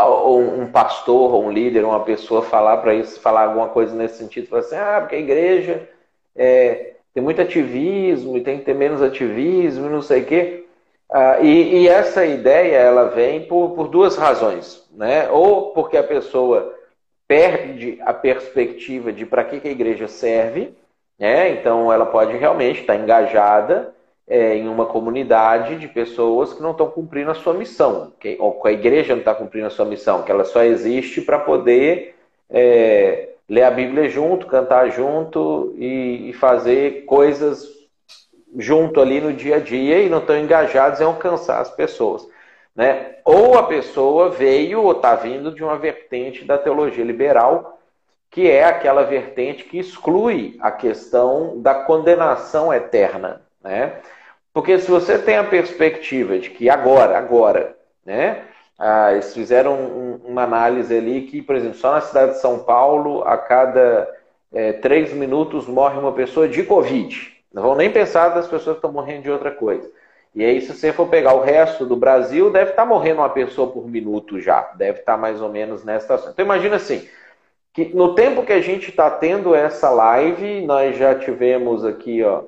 um pastor, um líder, uma pessoa falar para isso, falar alguma coisa nesse sentido, falar assim, ah, porque a igreja é, tem muito ativismo e tem que ter menos ativismo e não sei o quê. Ah, e, e, essa ideia ela vem por, por duas razões, né? Ou porque a pessoa perde a perspectiva de para que, que a igreja serve, né? Então, ela pode realmente estar engajada é, em uma comunidade de pessoas que não estão cumprindo a sua missão, que, ou que a igreja não está cumprindo a sua missão, que ela só existe para poder é, ler a Bíblia junto, cantar junto e, e fazer coisas junto ali no dia a dia e não estão engajados em alcançar as pessoas. Né? Ou a pessoa veio ou está vindo de uma vertente da teologia liberal que é aquela vertente que exclui a questão da condenação eterna, né? Porque se você tem a perspectiva de que agora, agora, né? Ah, eles fizeram um, uma análise ali que, por exemplo, só na cidade de São Paulo, a cada é, três minutos morre uma pessoa de Covid. Não vão nem pensar das pessoas que estão morrendo de outra coisa. E aí, se você for pegar o resto do Brasil, deve estar morrendo uma pessoa por minuto já. Deve estar mais ou menos nessa situação. Então, imagina assim: que no tempo que a gente está tendo essa live, nós já tivemos aqui, ó,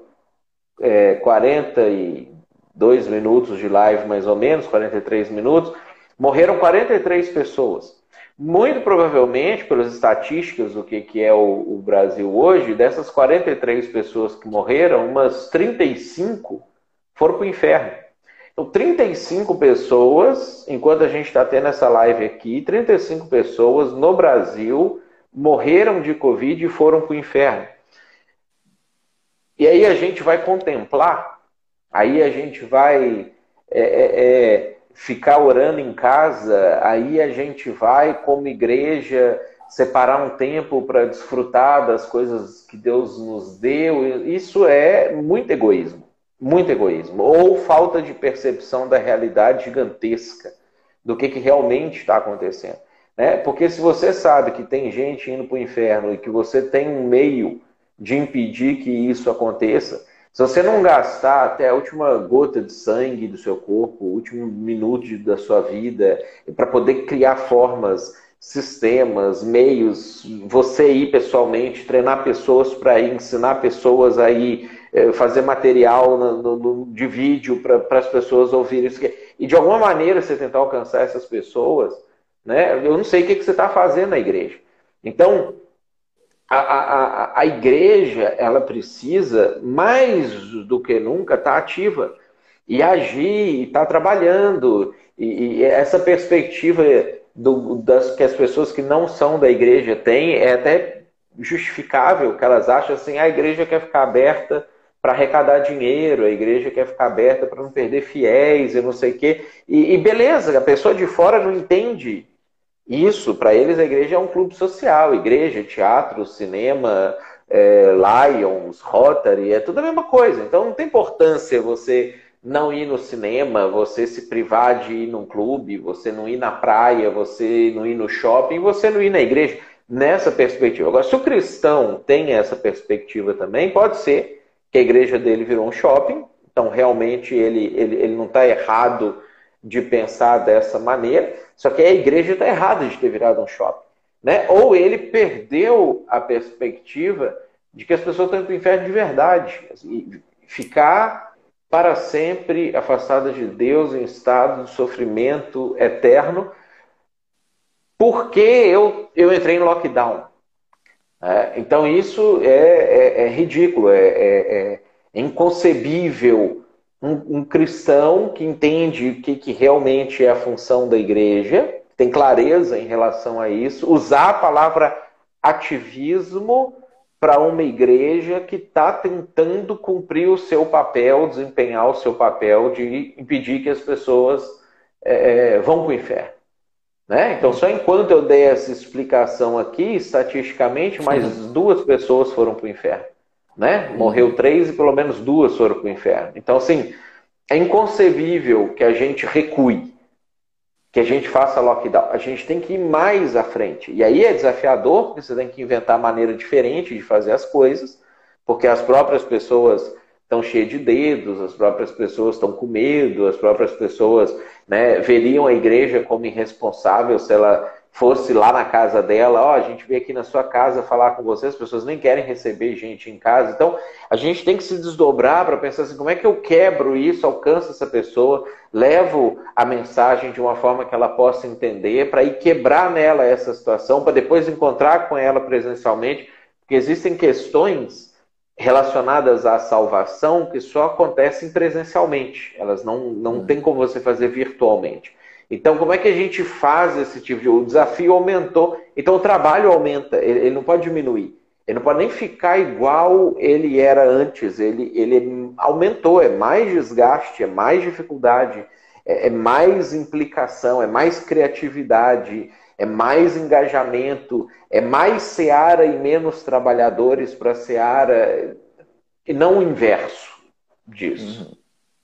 é, 42 minutos de live, mais ou menos, 43 minutos. Morreram 43 pessoas. Muito provavelmente, pelas estatísticas do que, que é o, o Brasil hoje, dessas 43 pessoas que morreram, umas 35 foram para o inferno. Então, 35 pessoas, enquanto a gente está tendo essa live aqui, 35 pessoas no Brasil morreram de Covid e foram para o inferno. E aí a gente vai contemplar, aí a gente vai é, é, é, ficar orando em casa, aí a gente vai, como igreja, separar um tempo para desfrutar das coisas que Deus nos deu. Isso é muito egoísmo, muito egoísmo. Ou falta de percepção da realidade gigantesca, do que, que realmente está acontecendo. Né? Porque se você sabe que tem gente indo para o inferno e que você tem um meio de impedir que isso aconteça, se você não gastar até a última gota de sangue do seu corpo, o último minuto da sua vida, para poder criar formas sistemas, meios, você ir pessoalmente, treinar pessoas para ensinar pessoas a ir eh, fazer material no, no, de vídeo para as pessoas ouvirem isso. E de alguma maneira você tentar alcançar essas pessoas, né? Eu não sei o que, você está fazendo na igreja. Então, a, a, a igreja, ela precisa, mais do que nunca, estar tá ativa e agir, estar tá trabalhando. E, e, essa perspectiva do, das, que as pessoas que não são da igreja têm é até justificável, que elas acham assim, a igreja quer ficar aberta para arrecadar dinheiro, a igreja quer ficar aberta para não perder fiéis e não sei o quê. E, e beleza, a pessoa de fora não entende isso. Para eles, a igreja é um clube social. Igreja, teatro, cinema, é, Lions, Rotary, é tudo a mesma coisa. Então não tem importância você não ir no cinema, você se privar de ir num clube, você não ir na praia, você não ir no shopping, você não ir na igreja. Nessa perspectiva. Agora, se o cristão tem essa perspectiva também, pode ser que a igreja dele virou um shopping, então realmente ele, ele, ele não está errado de pensar dessa maneira, só que a igreja está errada de ter virado um shopping. Né? Ou ele perdeu a perspectiva de que as pessoas estão indo para o inferno de verdade. Assim, ficar para sempre afastadas de Deus em estado de sofrimento eterno, porque eu, eu entrei em lockdown. É, então isso é, é, é ridículo, é, é, é inconcebível um, um, cristão que entende o que, que realmente é a função da igreja, tem clareza em relação a isso, usar a palavra ativismo para uma igreja que está tentando cumprir o seu papel, desempenhar o seu papel de impedir que as pessoas é, vão para o inferno. Né? Então, só enquanto eu dei essa explicação aqui, estatisticamente, mais duas pessoas foram para o inferno. Né? Morreu três e pelo menos duas foram para o inferno. Então, assim, é inconcebível que a gente recue, que a gente faça lockdown. A gente tem que ir mais à frente. E aí é desafiador, porque você tem que inventar maneira diferente de fazer as coisas, porque as próprias pessoas estão cheias de dedos, as próprias pessoas estão com medo, as próprias pessoas né, veriam a igreja como irresponsável se ela fosse lá na casa dela, ó, oh, a gente veio aqui na sua casa falar com você, as pessoas nem querem receber gente em casa. Então, a gente tem que se desdobrar para pensar assim, como é que eu quebro isso, alcanço essa pessoa, levo a mensagem de uma forma que ela possa entender, para ir quebrar nela essa situação, para depois encontrar com ela presencialmente, porque existem questões relacionadas à salvação que só acontecem presencialmente. Elas não, não hum. tem como você fazer virtualmente. Então, como é que a gente faz esse tipo de. O desafio aumentou. Então, o trabalho aumenta, ele, ele não pode diminuir. Ele não pode nem ficar igual ele era antes. Ele, ele aumentou, é mais desgaste, é mais dificuldade, é, é mais implicação, é mais criatividade, é mais engajamento, é mais seara e menos trabalhadores para seara, e não o inverso disso. Uhum.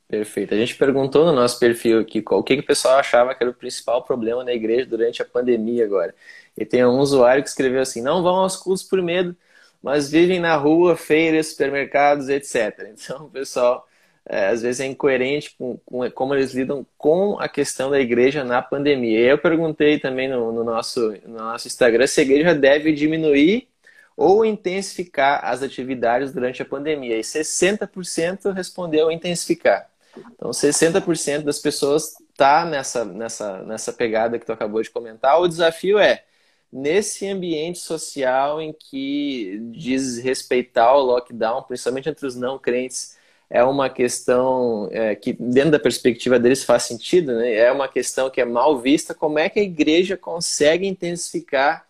Perfeito. A gente perguntou no nosso perfil aqui qual, o que, que o pessoal achava que era o principal problema na igreja durante a pandemia agora. E tem um usuário que escreveu assim: não vão aos cultos por medo, mas vivem na rua, feiras, supermercados, etc. Então, o pessoal é, às vezes é incoerente com, com, como eles lidam com a questão da igreja na pandemia. Eu perguntei também no, no, nosso, no nosso Instagram se a igreja deve diminuir ou intensificar as atividades durante a pandemia. E 60% respondeu intensificar. Então, 60% das pessoas está nessa, nessa, nessa pegada que tu acabou de comentar. O desafio é, nesse ambiente social em que diz respeitar o lockdown, principalmente entre os não crentes, é uma questão é, que, dentro da perspectiva deles, faz sentido, né? é uma questão que é mal vista. Como é que a igreja consegue intensificar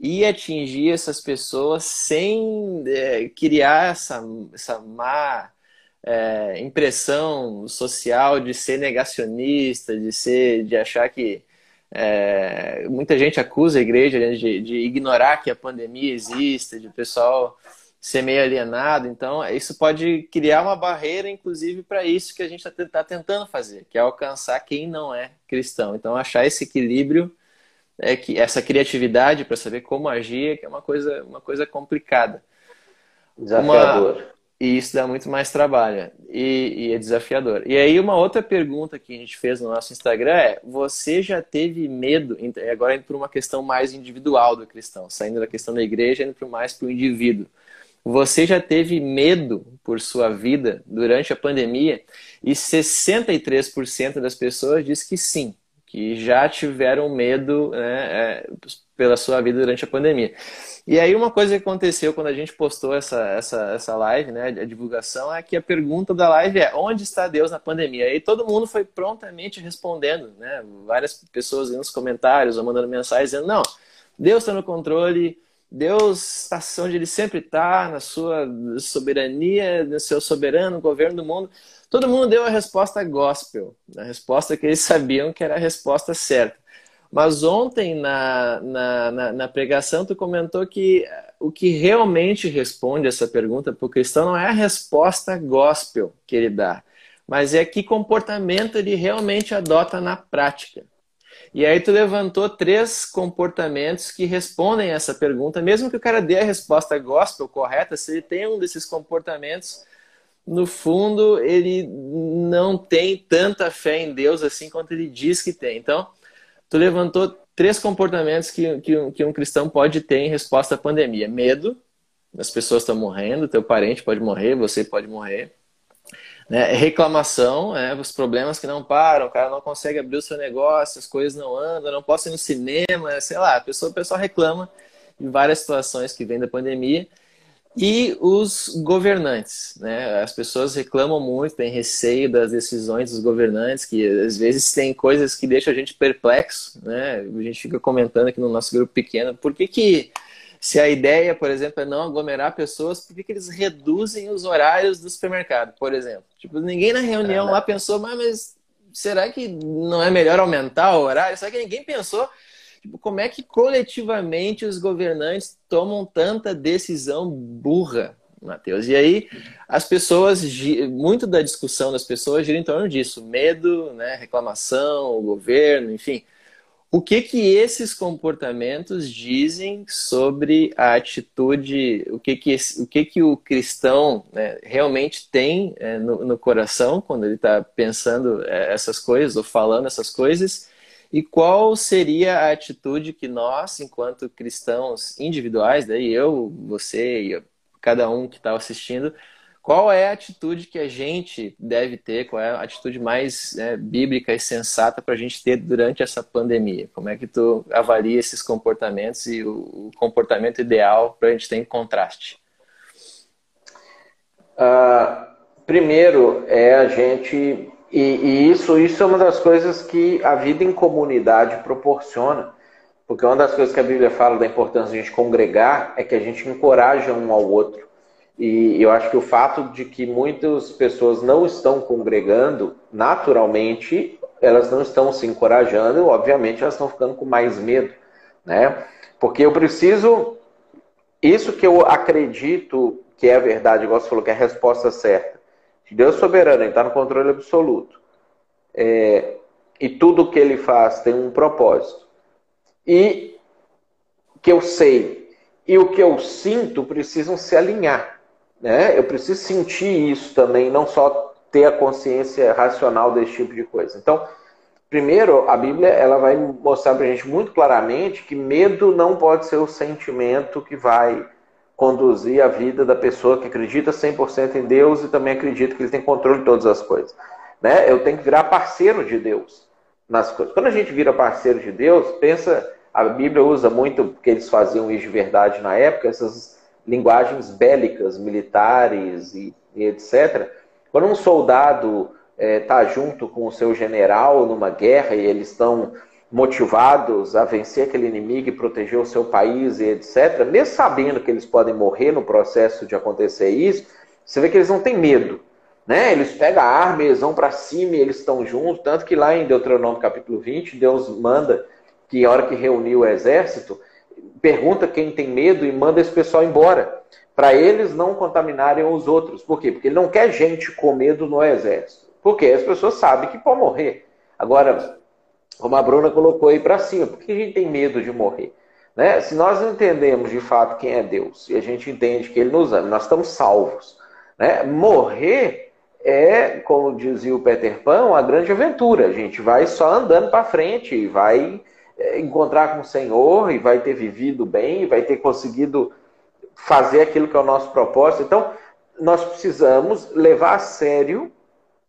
e atingir essas pessoas sem é, criar essa, essa má é, impressão social de ser negacionista, de ser, de achar que é, muita gente acusa a igreja de, de ignorar que a pandemia existe, de pessoal ser meio alienado. Então, isso pode criar uma barreira, inclusive, para isso que a gente está tá tentando fazer, que é alcançar quem não é cristão. Então, achar esse equilíbrio, é que essa criatividade para saber como agir, que é uma coisa, uma coisa complicada. Desafiador. E isso dá muito mais trabalho e, e, é desafiador. E aí, uma outra pergunta que a gente fez no nosso Instagram é: você já teve medo, agora indo para uma questão mais individual do cristão, saindo da questão da igreja, indo mais para o indivíduo. Você já teve medo por sua vida durante a pandemia? E 63% das pessoas diz que sim, que já tiveram medo né, é, pela sua vida durante a pandemia. E aí uma coisa que aconteceu quando a gente postou essa, essa, essa live, né, a divulgação, é que a pergunta da live é onde está Deus na pandemia? E todo mundo foi prontamente respondendo, né? Várias pessoas nos comentários ou mandando mensagens dizendo, não, Deus está no controle, Deus está onde ele sempre está, na sua soberania, no seu soberano governo do mundo. Todo mundo deu a resposta gospel, a resposta que eles sabiam que era a resposta certa. Mas ontem, na, na, na, na pregação, tu comentou que o que realmente responde essa pergunta para o cristão não é a resposta gospel que ele dá, mas é que comportamento ele realmente adota na prática. E aí tu levantou três comportamentos que respondem essa pergunta, mesmo que o cara dê a resposta gospel correta, se ele tem um desses comportamentos, no fundo ele não tem tanta fé em Deus assim quanto ele diz que tem. Então, tu levantou três comportamentos que, que, que um cristão pode ter em resposta à pandemia: medo, as pessoas estão morrendo, teu parente pode morrer, você pode morrer. Né? Reclamação, é, os problemas que não param, o cara não consegue abrir o seu negócio, as coisas não andam, não posso ir no cinema, sei lá, a pessoa, a pessoa reclama de várias situações que vêm da pandemia. E os governantes, né? As pessoas reclamam muito, têm receio das decisões dos governantes, que às vezes tem coisas que deixam a gente perplexo, né? A gente fica comentando aqui no nosso grupo pequeno, por que que se a ideia, por exemplo, é não aglomerar pessoas, por que, que eles reduzem os horários do supermercado, por exemplo? Tipo, ninguém na reunião lá pensou, mas, mas será que não é melhor aumentar o horário? Será que ninguém pensou Tipo, como é que coletivamente os governantes tomam tanta decisão burra, Matheus? E aí as pessoas, muito da discussão das pessoas gira em torno disso, medo, né, reclamação, o governo, enfim. O que que esses comportamentos dizem sobre a atitude, o que que, o, que, que o cristão né, realmente tem é, no, no, coração quando ele está pensando é, essas coisas ou falando essas coisas e qual seria a atitude que nós, enquanto cristãos individuais, daí eu, você e cada um que está assistindo, qual é a atitude que a gente deve ter, qual é a atitude mais né, bíblica e sensata para a gente ter durante essa pandemia? Como é que tu avalia esses comportamentos e o, comportamento ideal para a gente ter em contraste? Uh, primeiro é a gente e, e, isso, isso é uma das coisas que a vida em comunidade proporciona. Porque uma das coisas que a Bíblia fala da importância de a gente congregar é que a gente encoraja um ao outro. E eu acho que o fato de que muitas pessoas não estão congregando, naturalmente, elas não estão se encorajando, obviamente elas estão ficando com mais medo, né? Porque eu preciso, isso que eu acredito que é a verdade, igual você falou, que é a resposta certa. Deus soberano, ele está no controle absoluto. É, e tudo que ele faz tem um propósito. E que eu sei e o que eu sinto precisam se alinhar. Né? Eu preciso sentir isso também, não só ter a consciência racional desse tipo de coisa. Então, primeiro, a Bíblia ela vai mostrar para a gente muito claramente que medo não pode ser o sentimento que vai conduzir a vida da pessoa que acredita 100% em Deus e também acredita que ele tem controle de todas as coisas. Né? Eu tenho que virar parceiro de Deus nas coisas. Quando a gente vira parceiro de Deus, pensa, a Bíblia usa muito, porque eles faziam isso de verdade na época, essas linguagens bélicas, militares e, e etc. Quando um soldado está eh, é, junto com o seu general numa guerra e eles estão motivados a vencer aquele inimigo e proteger o seu país e etc., mesmo sabendo que eles podem morrer no processo de acontecer isso, você vê que eles não têm medo. Né? Eles pegam a arma, eles vão para cima e eles estão juntos. Tanto que lá em Deuteronômio capítulo 20, Deus manda que, a hora que reuniu o exército, pergunta quem tem medo e manda esse pessoal embora. Para eles não contaminarem os outros. Por quê? Porque ele não quer gente com medo no exército. Porque as pessoas sabem que pode morrer. Agora, como a Bruna colocou aí para cima. Por que a gente tem medo de morrer? Né? Se nós entendemos de fato quem é Deus e a gente entende que Ele nos ama, nós estamos salvos. Né? Morrer é, como dizia o Peter Pan, uma grande aventura. A gente vai só andando para frente e vai é, encontrar com o Senhor e vai ter vivido bem, e vai ter conseguido fazer aquilo que é o nosso propósito. Então, nós precisamos levar a sério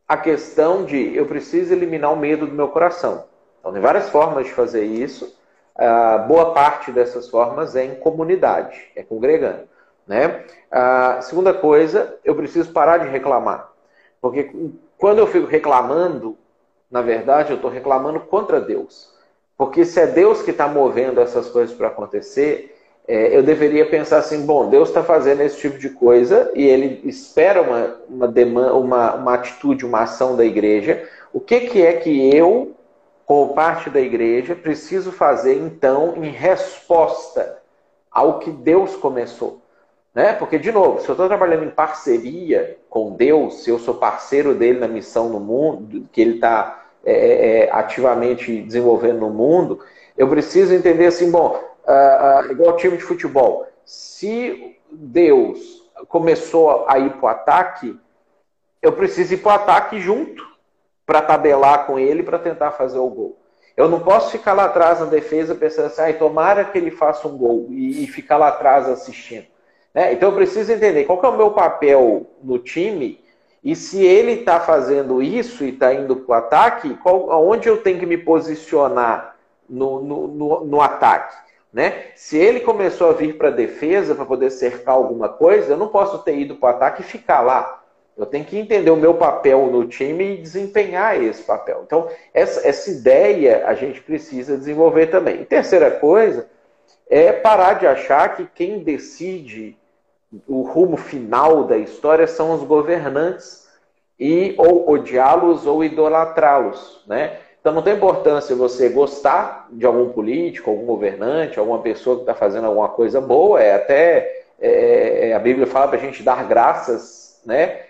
a questão de eu preciso eliminar o medo do meu coração. Então, tem várias formas de fazer isso. Uh, boa parte dessas formas é em comunidade, é congregando. Né? A uh, segunda coisa, eu preciso parar de reclamar. Porque quando eu fico reclamando, na verdade, eu estou reclamando contra Deus. Porque se é Deus que está movendo essas coisas para acontecer, é, eu deveria pensar assim: bom, Deus está fazendo esse tipo de coisa e ele espera uma, uma, demanda, uma, uma atitude, uma ação da igreja. O que, que é que eu, como parte da igreja, preciso fazer então em resposta ao que Deus começou? Né? Porque, de novo, se eu estou trabalhando em parceria com Deus, se eu sou parceiro dele na missão no mundo, que ele está é, é, é, ativamente desenvolvendo no mundo, eu preciso entender assim, bom, uh, uh, igual time de futebol, se Deus começou a ir para o ataque, eu preciso ir para o ataque junto para tabelar com ele para tentar fazer o gol. Eu não posso ficar lá atrás na defesa pensando assim, ah, tomara que ele faça um gol e, e ficar lá atrás assistindo. Né? Então eu preciso entender qual é o meu papel no time e se ele está fazendo isso e está indo para o ataque, qual, onde eu tenho que me posicionar no, no, no, no ataque. Né? Se ele começou a vir para a defesa para poder cercar alguma coisa, eu não posso ter ido para o ataque e ficar lá. Eu tenho que entender o meu papel no time e desempenhar esse papel. Então, essa, essa ideia a gente precisa desenvolver também. E terceira coisa é parar de achar que quem decide o rumo final da história são os governantes e ou odiá-los ou idolatrá-los, né? Então não tem importância você gostar de algum político, algum governante, alguma pessoa que está fazendo alguma coisa boa, é até é, é a Bíblia fala para a gente dar graças, né?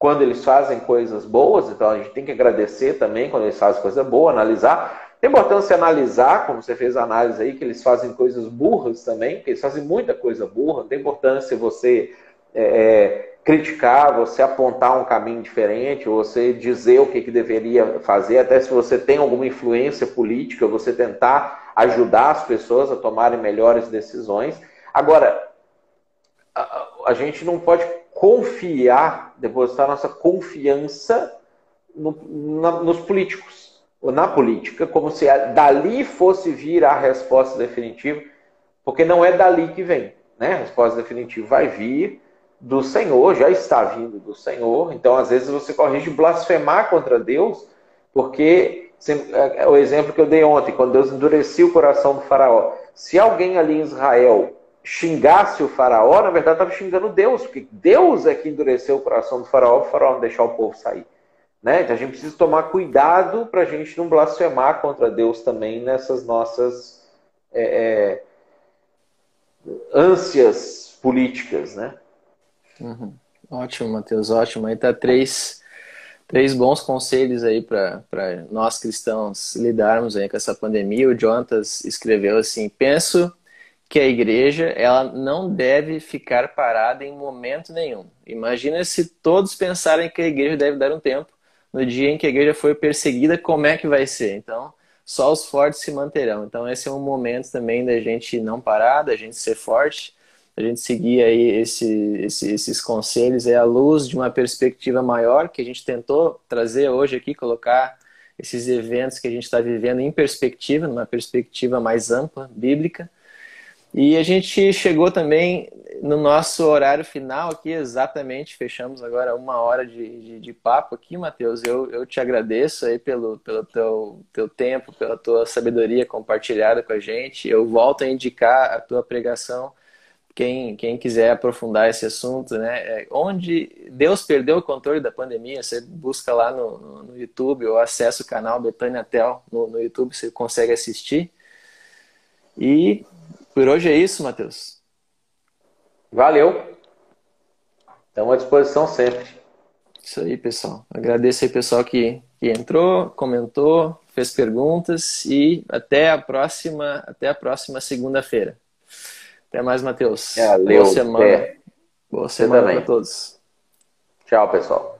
Quando eles fazem coisas boas, então a gente tem que agradecer também quando eles fazem coisa boa, analisar. Tem importância analisar, como você fez a análise aí, que eles fazem coisas burras também, porque eles fazem muita coisa burra. Tem importância você é, é, criticar, você apontar um caminho diferente, você dizer o que, que deveria fazer, até se você tem alguma influência política, você tentar ajudar as pessoas a tomarem melhores decisões. Agora, a, a gente não pode confiar, depositar nossa confiança no, na, nos políticos na política, como se dali fosse vir a resposta definitiva, porque não é dali que vem. Né? A resposta definitiva vai vir do Senhor, já está vindo do Senhor. Então, às vezes, você corre de blasfemar contra Deus, porque é, é o exemplo que eu dei ontem, quando Deus endurecia o coração do faraó. Se alguém ali em Israel xingasse o faraó, na verdade estava xingando Deus, porque Deus é que endureceu o coração do faraó o faraó não deixar o povo sair. Né? Então a gente precisa tomar cuidado para a gente não blasfemar contra Deus também nessas nossas é, é, ânsias políticas, né? Uhum. Ótimo, Matheus, ótimo. Aí tá três, três bons conselhos aí para nós cristãos lidarmos aí com essa pandemia. O Jonatas escreveu assim: penso que a igreja ela não deve ficar parada em momento nenhum. Imagina se todos pensarem que a igreja deve dar um tempo no dia em que a igreja for perseguida, como é que vai ser? Então, só os fortes se manterão. Então, esse é um momento também da gente não parar, da gente ser forte, da gente seguir aí esse, esse, esses conselhos é à luz de uma perspectiva maior que a gente tentou trazer hoje aqui, colocar esses eventos que a gente está vivendo em perspectiva, numa perspectiva mais ampla, bíblica. E a gente chegou também no nosso horário final aqui, exatamente, fechamos agora uma hora de, de, de papo aqui, Matheus. Eu, eu te agradeço aí pelo, pelo teu, teu tempo, pela tua sabedoria compartilhada com a gente. Eu volto a indicar a tua pregação, quem, quem quiser aprofundar esse assunto, né? É, onde Deus perdeu o controle da pandemia, você busca lá no, no, no YouTube ou acessa o canal Betânia Tel no, no YouTube, você consegue assistir. E por hoje é isso, Matheus. Valeu. Estamos à disposição sempre. Isso aí, pessoal. Agradeço aí, pessoal, que, que entrou, comentou, fez perguntas e até a próxima, até a próxima segunda-feira. Até mais, Matheus. Valeu. Boa semana. Boa semana para todos. Tchau, pessoal.